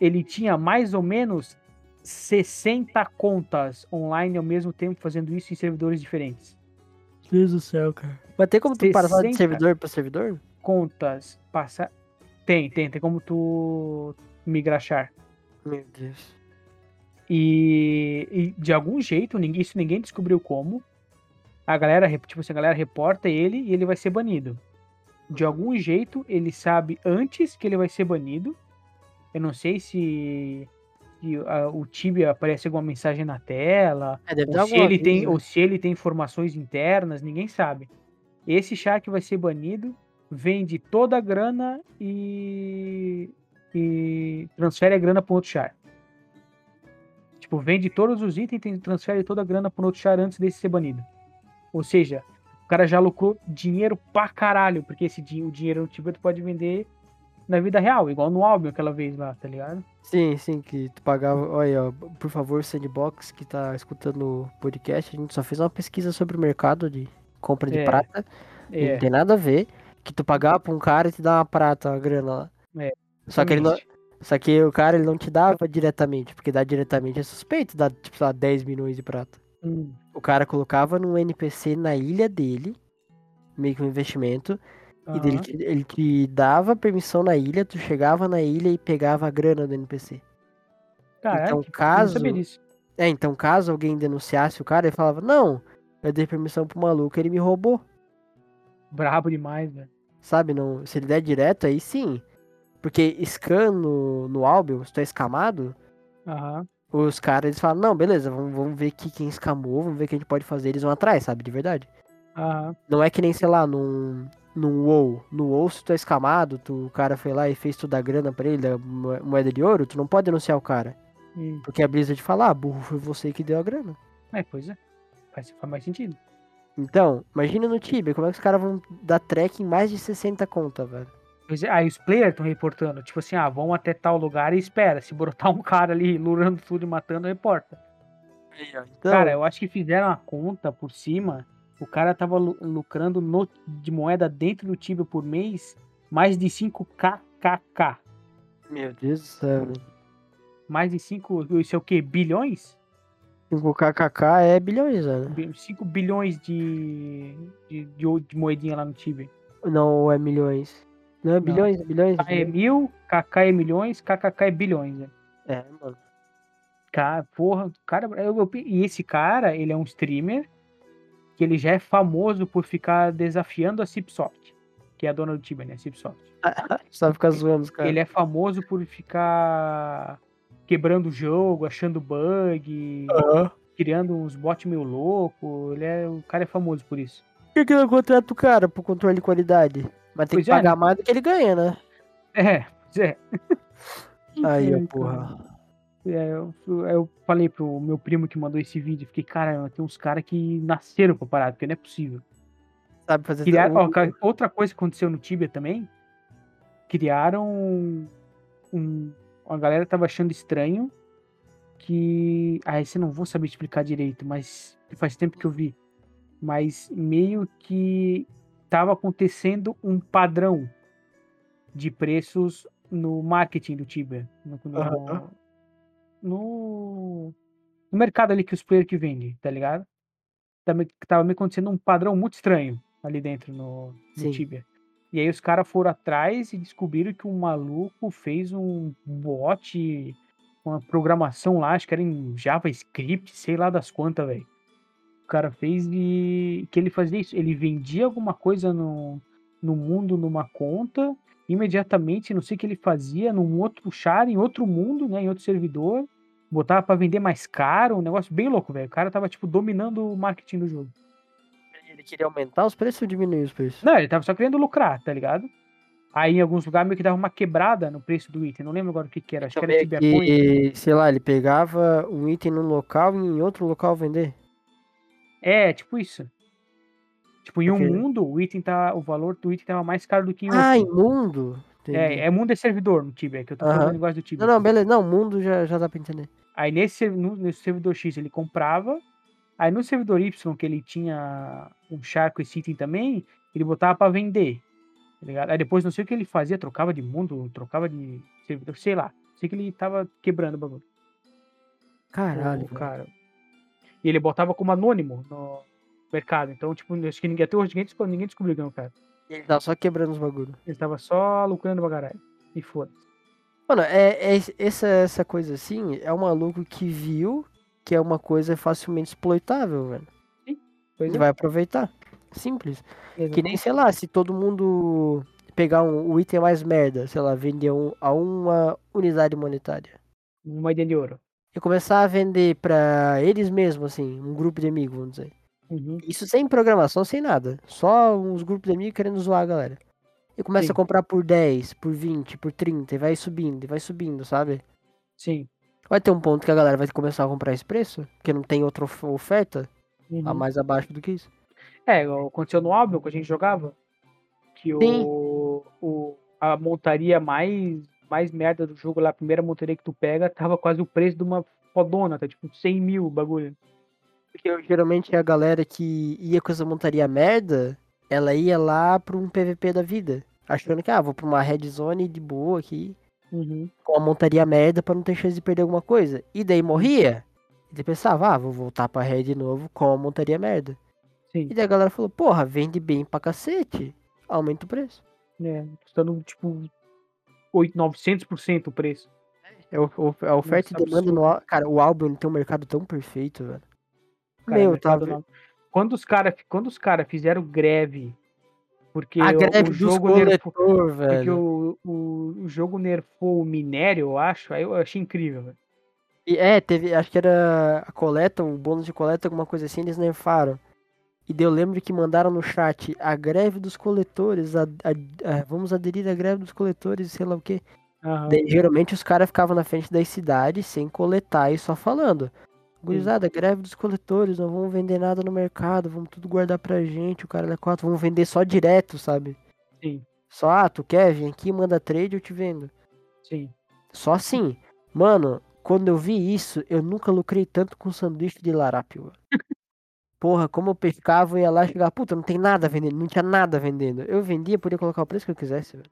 Ele tinha mais ou menos 60 contas online ao mesmo tempo fazendo isso em servidores diferentes. Deus do céu, cara. Mas tem como tu passar de 60? servidor pra servidor? Contas passar. Tem, tem, tem como tu migrar char. Meu Deus. E, e de algum jeito, ninguém, isso ninguém descobriu como. A galera, tipo assim, a galera reporta ele e ele vai ser banido. De algum jeito, ele sabe antes que ele vai ser banido. Eu não sei se, se, ah, o Tibia aparece alguma mensagem na tela, É, ou se, ele tem, ou se ele tem informações internas, ninguém sabe. Esse Shark vai ser banido, vende toda a grana e, e transfere a grana para outro Char. Tipo, vende todos os itens e transfere toda a grana para outro Char antes desse ser banido. Ou seja, o cara já lucrou dinheiro pra caralho, porque esse o dinheiro no Tibia tu pode vender na vida real, igual no Albion aquela vez lá, tá ligado? Sim, sim, que tu pagava. Olha, ó, por favor, Sandbox que tá escutando o podcast, a gente só fez uma pesquisa sobre o mercado de compra de É, prata. É, Não tem nada a ver. Que tu pagava pra um cara e te dá uma prata, uma grana lá. É, Só que ele não. Só que o cara ele não te dava diretamente, porque dar diretamente é suspeito, dá tipo, sei lá, 10 milhões de prata. Hum, O cara colocava num NPC na ilha dele, meio que um investimento, e dele aham. te- ele te dava permissão na ilha, tu chegava na ilha e pegava a grana do NPC. Caralho, então, caso-. É, então caso alguém denunciasse o cara, ele falava, não, eu dei permissão pro maluco, ele me roubou. Brabo demais, velho. Sabe, não, se ele der direto, aí sim. Porque scan no, no Albion, se tu é escamado, Aham. os caras eles falam, não, beleza, vamos, vamos ver aqui quem escamou, vamos ver o que a gente pode fazer, eles vão atrás, sabe, de verdade. Aham. Não é que nem, sei lá, num, num WoW. No WoW, se tu é escamado, tu, o cara foi lá e fez toda a grana pra ele, moeda de ouro, tu não pode denunciar o cara. Hum. Porque a Blizzard fala, ah, burro, foi você que deu a grana. É, pois é. Faz, faz mais sentido. Então, imagina no Tibia, como é que os caras vão dar track em mais de 60 conta, velho. Pois é, aí os players estão reportando, tipo assim, ah, vão até tal lugar e espera. Se brotar um cara ali lurando tudo e matando, reporta. Então, Cara, eu acho que fizeram a conta por cima. O cara tava lu- lucrando no- de moeda dentro do Tibia por mês mais de 5kkk. meu Deus do céu, velho. Mais de 5, isso é o quê? Bilhões? 5kkk é bilhões, velho. 5 bilhões de, de, de, o- de moedinha lá no Tibia. Não, é milhões. Não, é bilhões, é bilhões. K é mil, KK é milhões, KKK é bilhões. Né? É, mano. Cara, porra, cara, eu- eu- e esse cara, ele é um streamer que ele já é famoso por ficar desafiando a Cipsoft, que é a dona do Tibia, né? Cipsoft. Só ficar zoando os caras. Ele é famoso por ficar quebrando o jogo, achando bug, Aham. criando uns bots meio louco. Ele é, o cara é famoso por isso. Por que, não contrata o cara pro controle de qualidade? Mas tem Pois que é, pagar mais do que ele ganha, né? É, pois é. Aí, ó, Ai, porra. É, eu, eu falei pro meu primo que mandou esse vídeo, fiquei, cara, tem uns caras que nasceram pra parar, porque não é possível. Sabe fazer Criar, um- ó, outra coisa que aconteceu no Tibia também, criaram um, um- A galera tava achando estranho que. Ah, esse eu não vou saber explicar direito, mas faz tempo que eu vi. Mas meio que tava acontecendo um padrão de preços no marketing do Tibia. No, no, no, no mercado ali que os players que vendem, tá ligado? Tava, tava me acontecendo um padrão muito estranho ali dentro no, no. Tibia. E aí os caras foram atrás e descobriram que um maluco fez um bot, uma programação lá, acho que era em JavaScript, sei lá das quantas, velho. O cara fez e que ele fazia isso, ele vendia alguma coisa no, no mundo numa conta, imediatamente, não sei o que ele fazia, num outro char, em outro mundo, né, em outro servidor, botava pra vender mais caro, um negócio bem louco, velho. O cara tava tipo dominando o marketing do jogo. Ele queria aumentar os preços ou diminuir os preços? Não, ele tava só querendo lucrar, tá ligado? Aí em alguns lugares meio que dava uma quebrada no preço do item. Não lembro agora o que, que era. Acho que era Tibia sei lá, ele pegava um item num local e em outro local vender. É, tipo isso. Tipo, em um Ok. mundo, o item tá. O valor do item tava mais caro do que em outro. Ah, imundo. Entendi. é, é mundo é servidor no Tibia, que eu tô Aham. falando negócio do Tibia. Não, não, beleza. Não, mundo já, já dá pra entender. Aí nesse, no- nesse servidor X ele comprava. Aí no servidor Y, que ele tinha um char com esse item também, ele botava pra vender. Tá? Aí depois não sei o que ele fazia, trocava de mundo, trocava de servidor, sei lá. Sei que ele tava quebrando o bagulho. Caralho, o cara. E ele botava como anônimo no mercado. Então, tipo, acho que ninguém, até hoje ninguém, desco- ninguém descobriu quem é o cara. E Ele tava só quebrando os bagulho. Ele tava só lucrando pra caralho. E foda. Mano, é, é essa, essa coisa assim, é um maluco que viu que é uma coisa facilmente exploitável, velho. Pois Ele é. vai aproveitar. Simples. Que nem, exatamente. sei lá, se todo mundo pegar um, o item mais merda, sei lá, vender um, a uma unidade monetária. Uma ideia de ouro. E começar a vender pra eles mesmos, assim, um grupo de amigos, vamos dizer. Uhum. Isso sem programação, sem nada. Só uns grupos de amigos querendo zoar a galera. E começa Sim. a comprar por 10, por 20, por 30, e vai subindo, e vai subindo, sabe? Sim. Vai ter um ponto que a galera vai começar a comprar esse preço, porque não tem outra of- oferta a Uhum. mais abaixo do que isso. É, aconteceu no álbum que a gente jogava. Que o, o, a montaria mais, mais merda do jogo lá, a primeira montaria que tu pega, tava quase o preço de uma fodona, tá tipo 100 mil o bagulho. Porque geralmente a galera que ia com essa montaria merda, ela ia lá pra um PVP da vida. Achando que, ah, vou pra uma red zone de boa aqui, Uhum. com a montaria merda pra não ter chance de perder alguma coisa. E daí morria. E daí pensava, ah, vou voltar pra red de novo com a montaria merda. Sim. E daí a galera falou, porra, vende bem pra cacete. Aumenta o preço. É, custando tipo 8, 900% o preço. É o, o- a oferta e Nossa, demanda no Cara, o álbum ele tem um mercado tão perfeito, velho. Cara, Meu, tá. não. Quando os caras cara fizeram greve, porque A o- greve o dos jogo nerfou, coletor, porque velho. o, o, o jogo nerfou o minério, eu acho, aí eu achei incrível, velho. E, é, teve, acho que era a coleta, o bônus de coleta, alguma coisa assim, eles nerfaram. E daí eu lembro que mandaram no chat a greve dos coletores, a, a- a- vamos aderir à greve dos coletores, sei lá o quê. Aham. Daí, geralmente os caras ficavam na frente das cidades sem coletar e só falando. Gurizada, greve dos coletores, não vamos vender nada no mercado, vamos tudo guardar pra gente, o cara é quatro, vamos vender só direto, sabe? Sim, Só, ah, tu quer, vem aqui, manda trade, eu te vendo. sim. Só assim. Mano, quando eu vi isso, eu nunca lucrei tanto com sanduíche de larápio. Porra, como eu pescava, eu ia lá e chegava, puta, não tem nada vendendo, não tinha nada vendendo. Eu vendia, podia colocar o preço que eu quisesse, velho.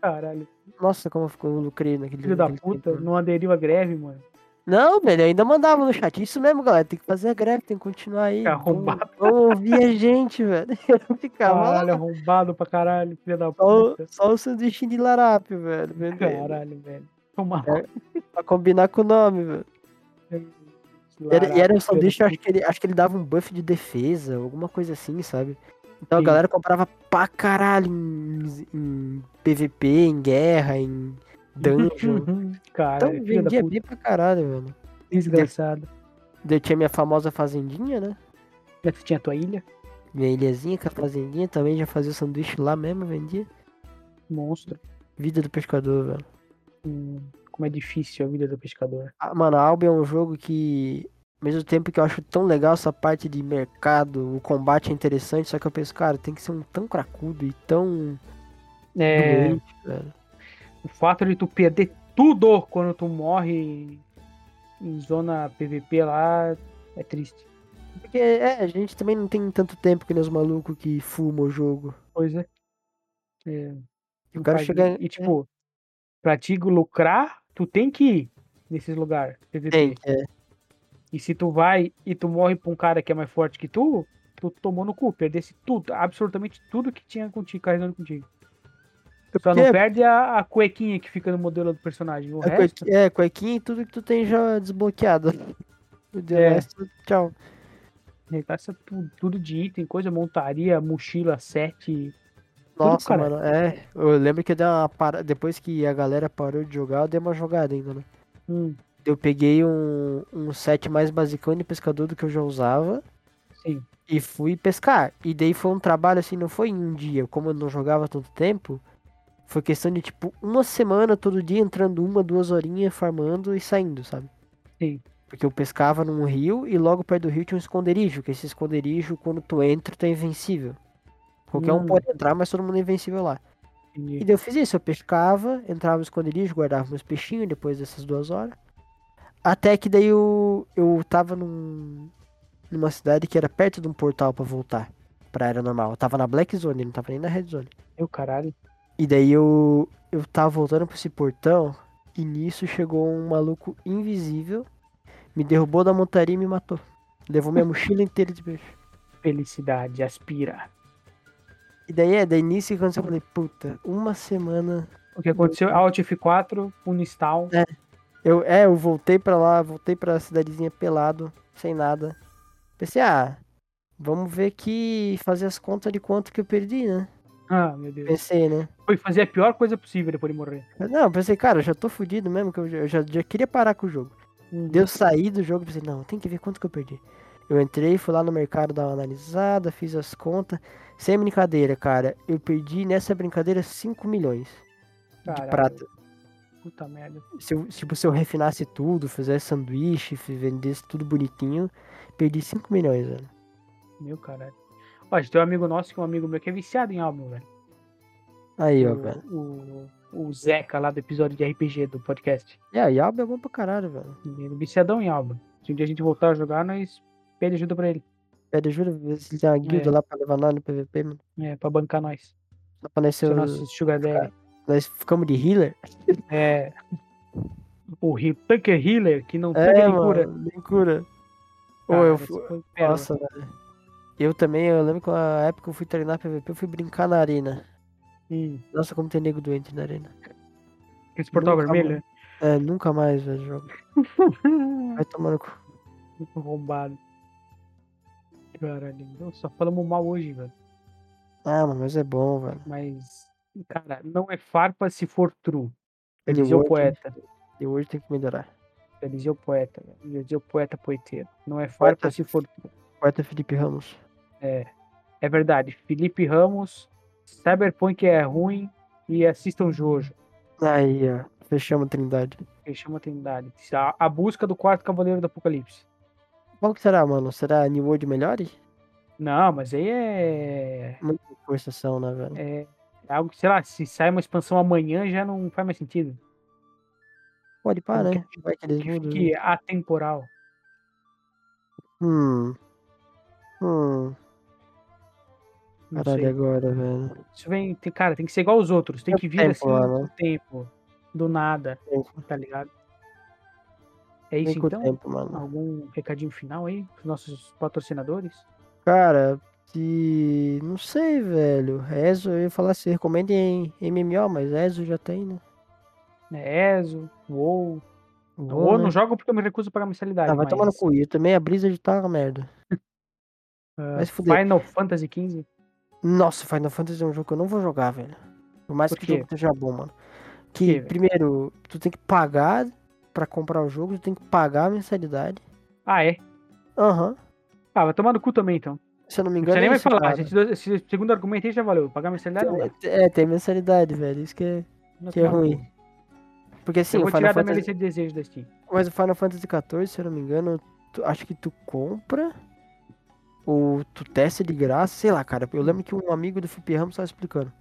Caralho. Nossa, como ficou, eu lucrei naquele Filho da puta, tempo. não aderiu à greve, mano. Não, velho, eu ainda mandava no chat. Isso mesmo, galera. Tem que fazer a greve, tem que continuar aí. Arrombado. vamos ouvir a gente, velho. Eu ficava lá. Caralho, arrombado pra caralho, filho da puta. só o sanduíche de larápio, velho. vendendo. Caralho, velho. Toma É. Pra combinar com o nome, velho. E era um sanduíche, eu acho filha que, ele, acho que ele dava um buff de defesa, alguma coisa assim, sabe? Então a Sim. galera comprava pra caralho em, em PVP, em guerra, em. Dungeon. Cara, Então vendia bem pra caralho, velho. desgraçado. Daí Eu tinha minha famosa fazendinha, né? Já tinha a tua ilha, Minha ilhazinha com a fazendinha também já fazia o sanduíche lá mesmo, vendia. monstro. Vida do pescador, velho. Hum, como é difícil a vida do pescador. Ah, mano, a Albion é um jogo que, ao mesmo tempo que eu acho tão legal essa parte de mercado, o combate é interessante, só que eu penso, cara, tem que ser um tão cracudo e tão É, doente, velho. O fato de tu perder tudo quando tu morre em zona PVP lá é triste. Porque, é, a gente também não tem tanto tempo que nem os malucos que fumam o jogo. Pois é. É, E o cara chega. E tipo, pra te lucrar, tu tem que ir nesses lugares PVP. Tem, é. E se tu vai e tu morre pra um cara que é mais forte que tu, tu tomou no cu, perdesse tudo, absolutamente tudo que tinha contigo, carregando contigo. Só não perde a, a cuequinha que fica no modelo do personagem. O resto, é, cuequinha e tudo que tu tem já desbloqueado. O É. resto, tchau. regaça tudo, tudo de item, coisa, montaria, mochila, sete. Nossa, cara. mano, é. Eu lembro que eu dei uma parada. Depois que a galera parou de jogar, eu dei uma jogada ainda, né? Hum, Eu peguei um, um set mais basicão de pescador do que eu já usava sim. e fui pescar. E daí foi um trabalho assim, não foi em um dia. Como eu não jogava tanto tempo, foi questão de tipo uma semana todo dia entrando uma, duas horinhas farmando e saindo, sabe? Sim. Porque eu pescava num rio e logo perto do rio tinha um esconderijo, que esse esconderijo, quando tu entra, tu é invencível. Qualquer um Hum. pode entrar, mas todo mundo é invencível lá. E Entendi. daí eu fiz isso, eu pescava, entrava no esconderijo, guardava meus peixinhos depois dessas duas horas. Até que daí eu, eu tava num, numa cidade que era perto de um portal pra voltar pra área normal. Eu tava na Black Zone, não tava nem na Red Zone. Meu caralho. E daí eu, eu tava voltando pra esse portão e nisso chegou um maluco invisível, me derrubou da montaria e me matou. Levou minha mochila inteira de peixe. Felicidade, aspira. E daí é, daí nisso que aconteceu, eu falei, puta, uma semana O que aconteceu? Alt F4, Unistal. É. Eu, é, eu voltei pra lá, voltei pra cidadezinha pelado, sem nada. Pensei, ah, vamos ver que fazer as contas de quanto que eu perdi, né? Ah, meu Deus. Pensei, né? Foi fazer a pior coisa possível depois de morrer. Não, pensei, cara, eu já tô fudido mesmo, que eu já, eu já, já queria parar com o jogo. Hum. Deu sair do jogo, pensei, não, tem que ver quanto que eu perdi. Eu entrei, fui lá no mercado dar uma analisada, fiz as contas. Sem brincadeira, cara, eu perdi nessa brincadeira 5 milhões de Caralho. prata. Puta merda. Se eu, tipo, se eu refinasse tudo, fizesse sanduíche, vendesse tudo bonitinho, perdi 5 milhões, velho. Meu caralho. Gente tem um amigo nosso que é um amigo meu que é viciado em álbum, velho. Aí, ó, O, velho. o, o Zeca lá do episódio de RPG do podcast. É, e Alba é bom pra caralho, velho. Ele é viciadão em álbum. Se um dia a gente voltar a jogar, nós pede ajuda pra ele. Pede ajuda, ver se tem uma guilda É. lá pra levar nós no PVP, mano. É, pra bancar nós. Só pra nós ser os- nosso Sugar Daddy. Nós ficamos de healer. É. O He- Tanker Healer, que não É, nem mano, cura. nem cura. Ô, Cara, eu foi pérola. Nossa, velho. Eu também, eu lembro que na época eu fui treinar PVP, eu fui brincar na arena. Hum. Nossa, como tem nego doente na arena. Esse portal Nunca vermelho, É, nunca mais, velho, jogo. Vai tomar no cu. Muito roubado. Caralho, só falamos mal hoje, velho. Ah, mas é bom, velho. Mas, cara, não é farpa se for true. World. poeta. E hoje tem que melhorar. O poeta, velho. O poeta poeteiro. Não é farpa Poeta. se for true. Quarta Felipe Ramos. É. É verdade. Felipe Ramos, Cyberpunk é ruim e assistam Jojo. Aí, ó. Fechamos a trindade. Que chama a Trindade. A, a busca do quarto cavaleiro do Apocalipse. Qual que será, mano? Será New World melhore? Não, mas aí é. Muita forçação, né, velho? É algo que, sei lá, se sai uma expansão amanhã já não faz mais sentido. Pode que- né? Vai que Que mudam. fique atemporal. Hum. Hum. Não Caralho, sei. agora, velho. Isso vem, tem, cara, tem que ser igual os outros. Tem Tempo, que vir tempo, assim mano. no tempo. Do nada, Tempo. tá ligado? É isso o então? tempo, mano. Algum recadinho final aí pros nossos patrocinadores? Cara, se. Não sei, velho. ESO, eu ia falar se recomenda em MMO, mas ESO já tem, né? Né, ESO, WoW, Vou, Ou né? não jogo porque eu me recuso a pagar mensalidade. Ah, vai tomar no mas, cu. E também a brisa de tá uma merda. vai se fuder. Final Fantasy XV. Nossa, Final Fantasy é um jogo que eu não vou jogar, velho. Por mais Por que o jogo seja bom, mano. Que, velho? primeiro, tu tem que pagar pra comprar o jogo, tu tem que pagar a mensalidade. Ah, é? Aham. Ah, vai tomar no cu também, então. Se eu não me Você engano, nem é vai isso, falar. cara. Esse, segundo argumento aí já valeu. Pagar mensalidade não dá. É, tem mensalidade, velho. Isso que é, Vai que é ruim. Porque sim, eu vou tirar da minha Fantasy... lista de desejos da Steam. Mas o Final Fantasy XIV, se eu não me engano, tu- acho que tu compra ou tu testa de graça, sei lá, cara. Eu lembro que um amigo do Felipe Ramos estava explicando.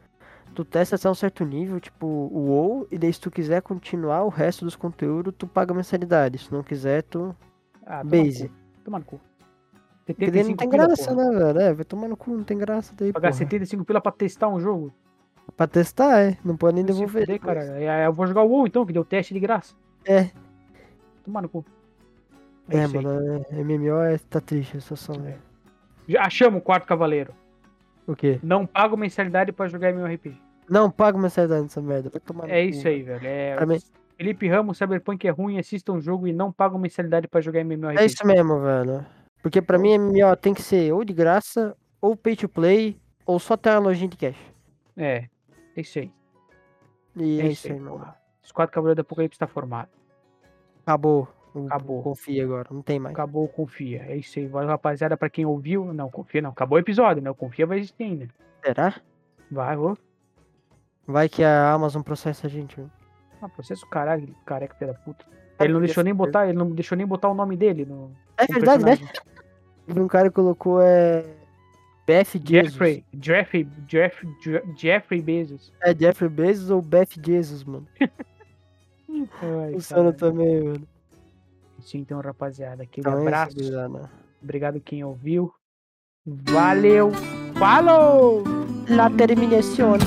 Tu testa até um certo nível, tipo o WoW, e daí se tu quiser continuar o resto dos conteúdos, tu paga mensalidade. Se não quiser, tu Ah, base. Toma no cu. Porque daí não 75 tem pila, graça, porra. né, velho? É, vai tomar no cu, não tem graça daí, Pagar porra. 75 pila pra testar um jogo? Pra testar, é. Não pode nem devolver. fuder, cara. É, Eu vou jogar o WoW então, que deu teste de graça. É. Toma no cu. É, aí. mano, é, MMO é, tá triste a situação, É. velho. Já achamos o quarto cavaleiro. O quê? Não pago mensalidade pra jogar MMORPG. Não paga mensalidade nessa merda. Vai tomar É isso aí, velho. É... Pra mim- Felipe Ramos, Cyberpunk é ruim, assistam o jogo e não pagam mensalidade pra jogar MMORPG. É isso mesmo, velho. Porque pra mim, MMO tem que ser ou de graça, ou pay to play, ou só ter uma lojinha de cash. É, é isso aí. E É, é, isso aí, mano. porra. Os quatro cavaleiros do Apocalipse tá formado. Acabou. Acabou. Confia agora, não tem mais. Acabou, confia. É isso aí. Valeu, rapaziada, pra quem ouviu. Não, confia não. Acabou o episódio, né? O confia vai existir ainda. Será? Vai, ô. Vai que a Amazon processa a gente. viu? Ah, processo caralho, careca filho da puta. Ele não deixou nem botar, ele não deixou nem botar o nome dele no. É no verdade, né? personagem. Um cara colocou é. Beth Jesus. Jeffrey, Jeffrey, Jeff, Je- Jeffrey Bezos. É Jeffrey Bezos ou Beth Jesus, mano. Ai, Funciona também, mano. Sim, então, rapaziada, aquele Então é isso, abraço. gurizada. Obrigado quem ouviu. Valeu. Falou! La terminación.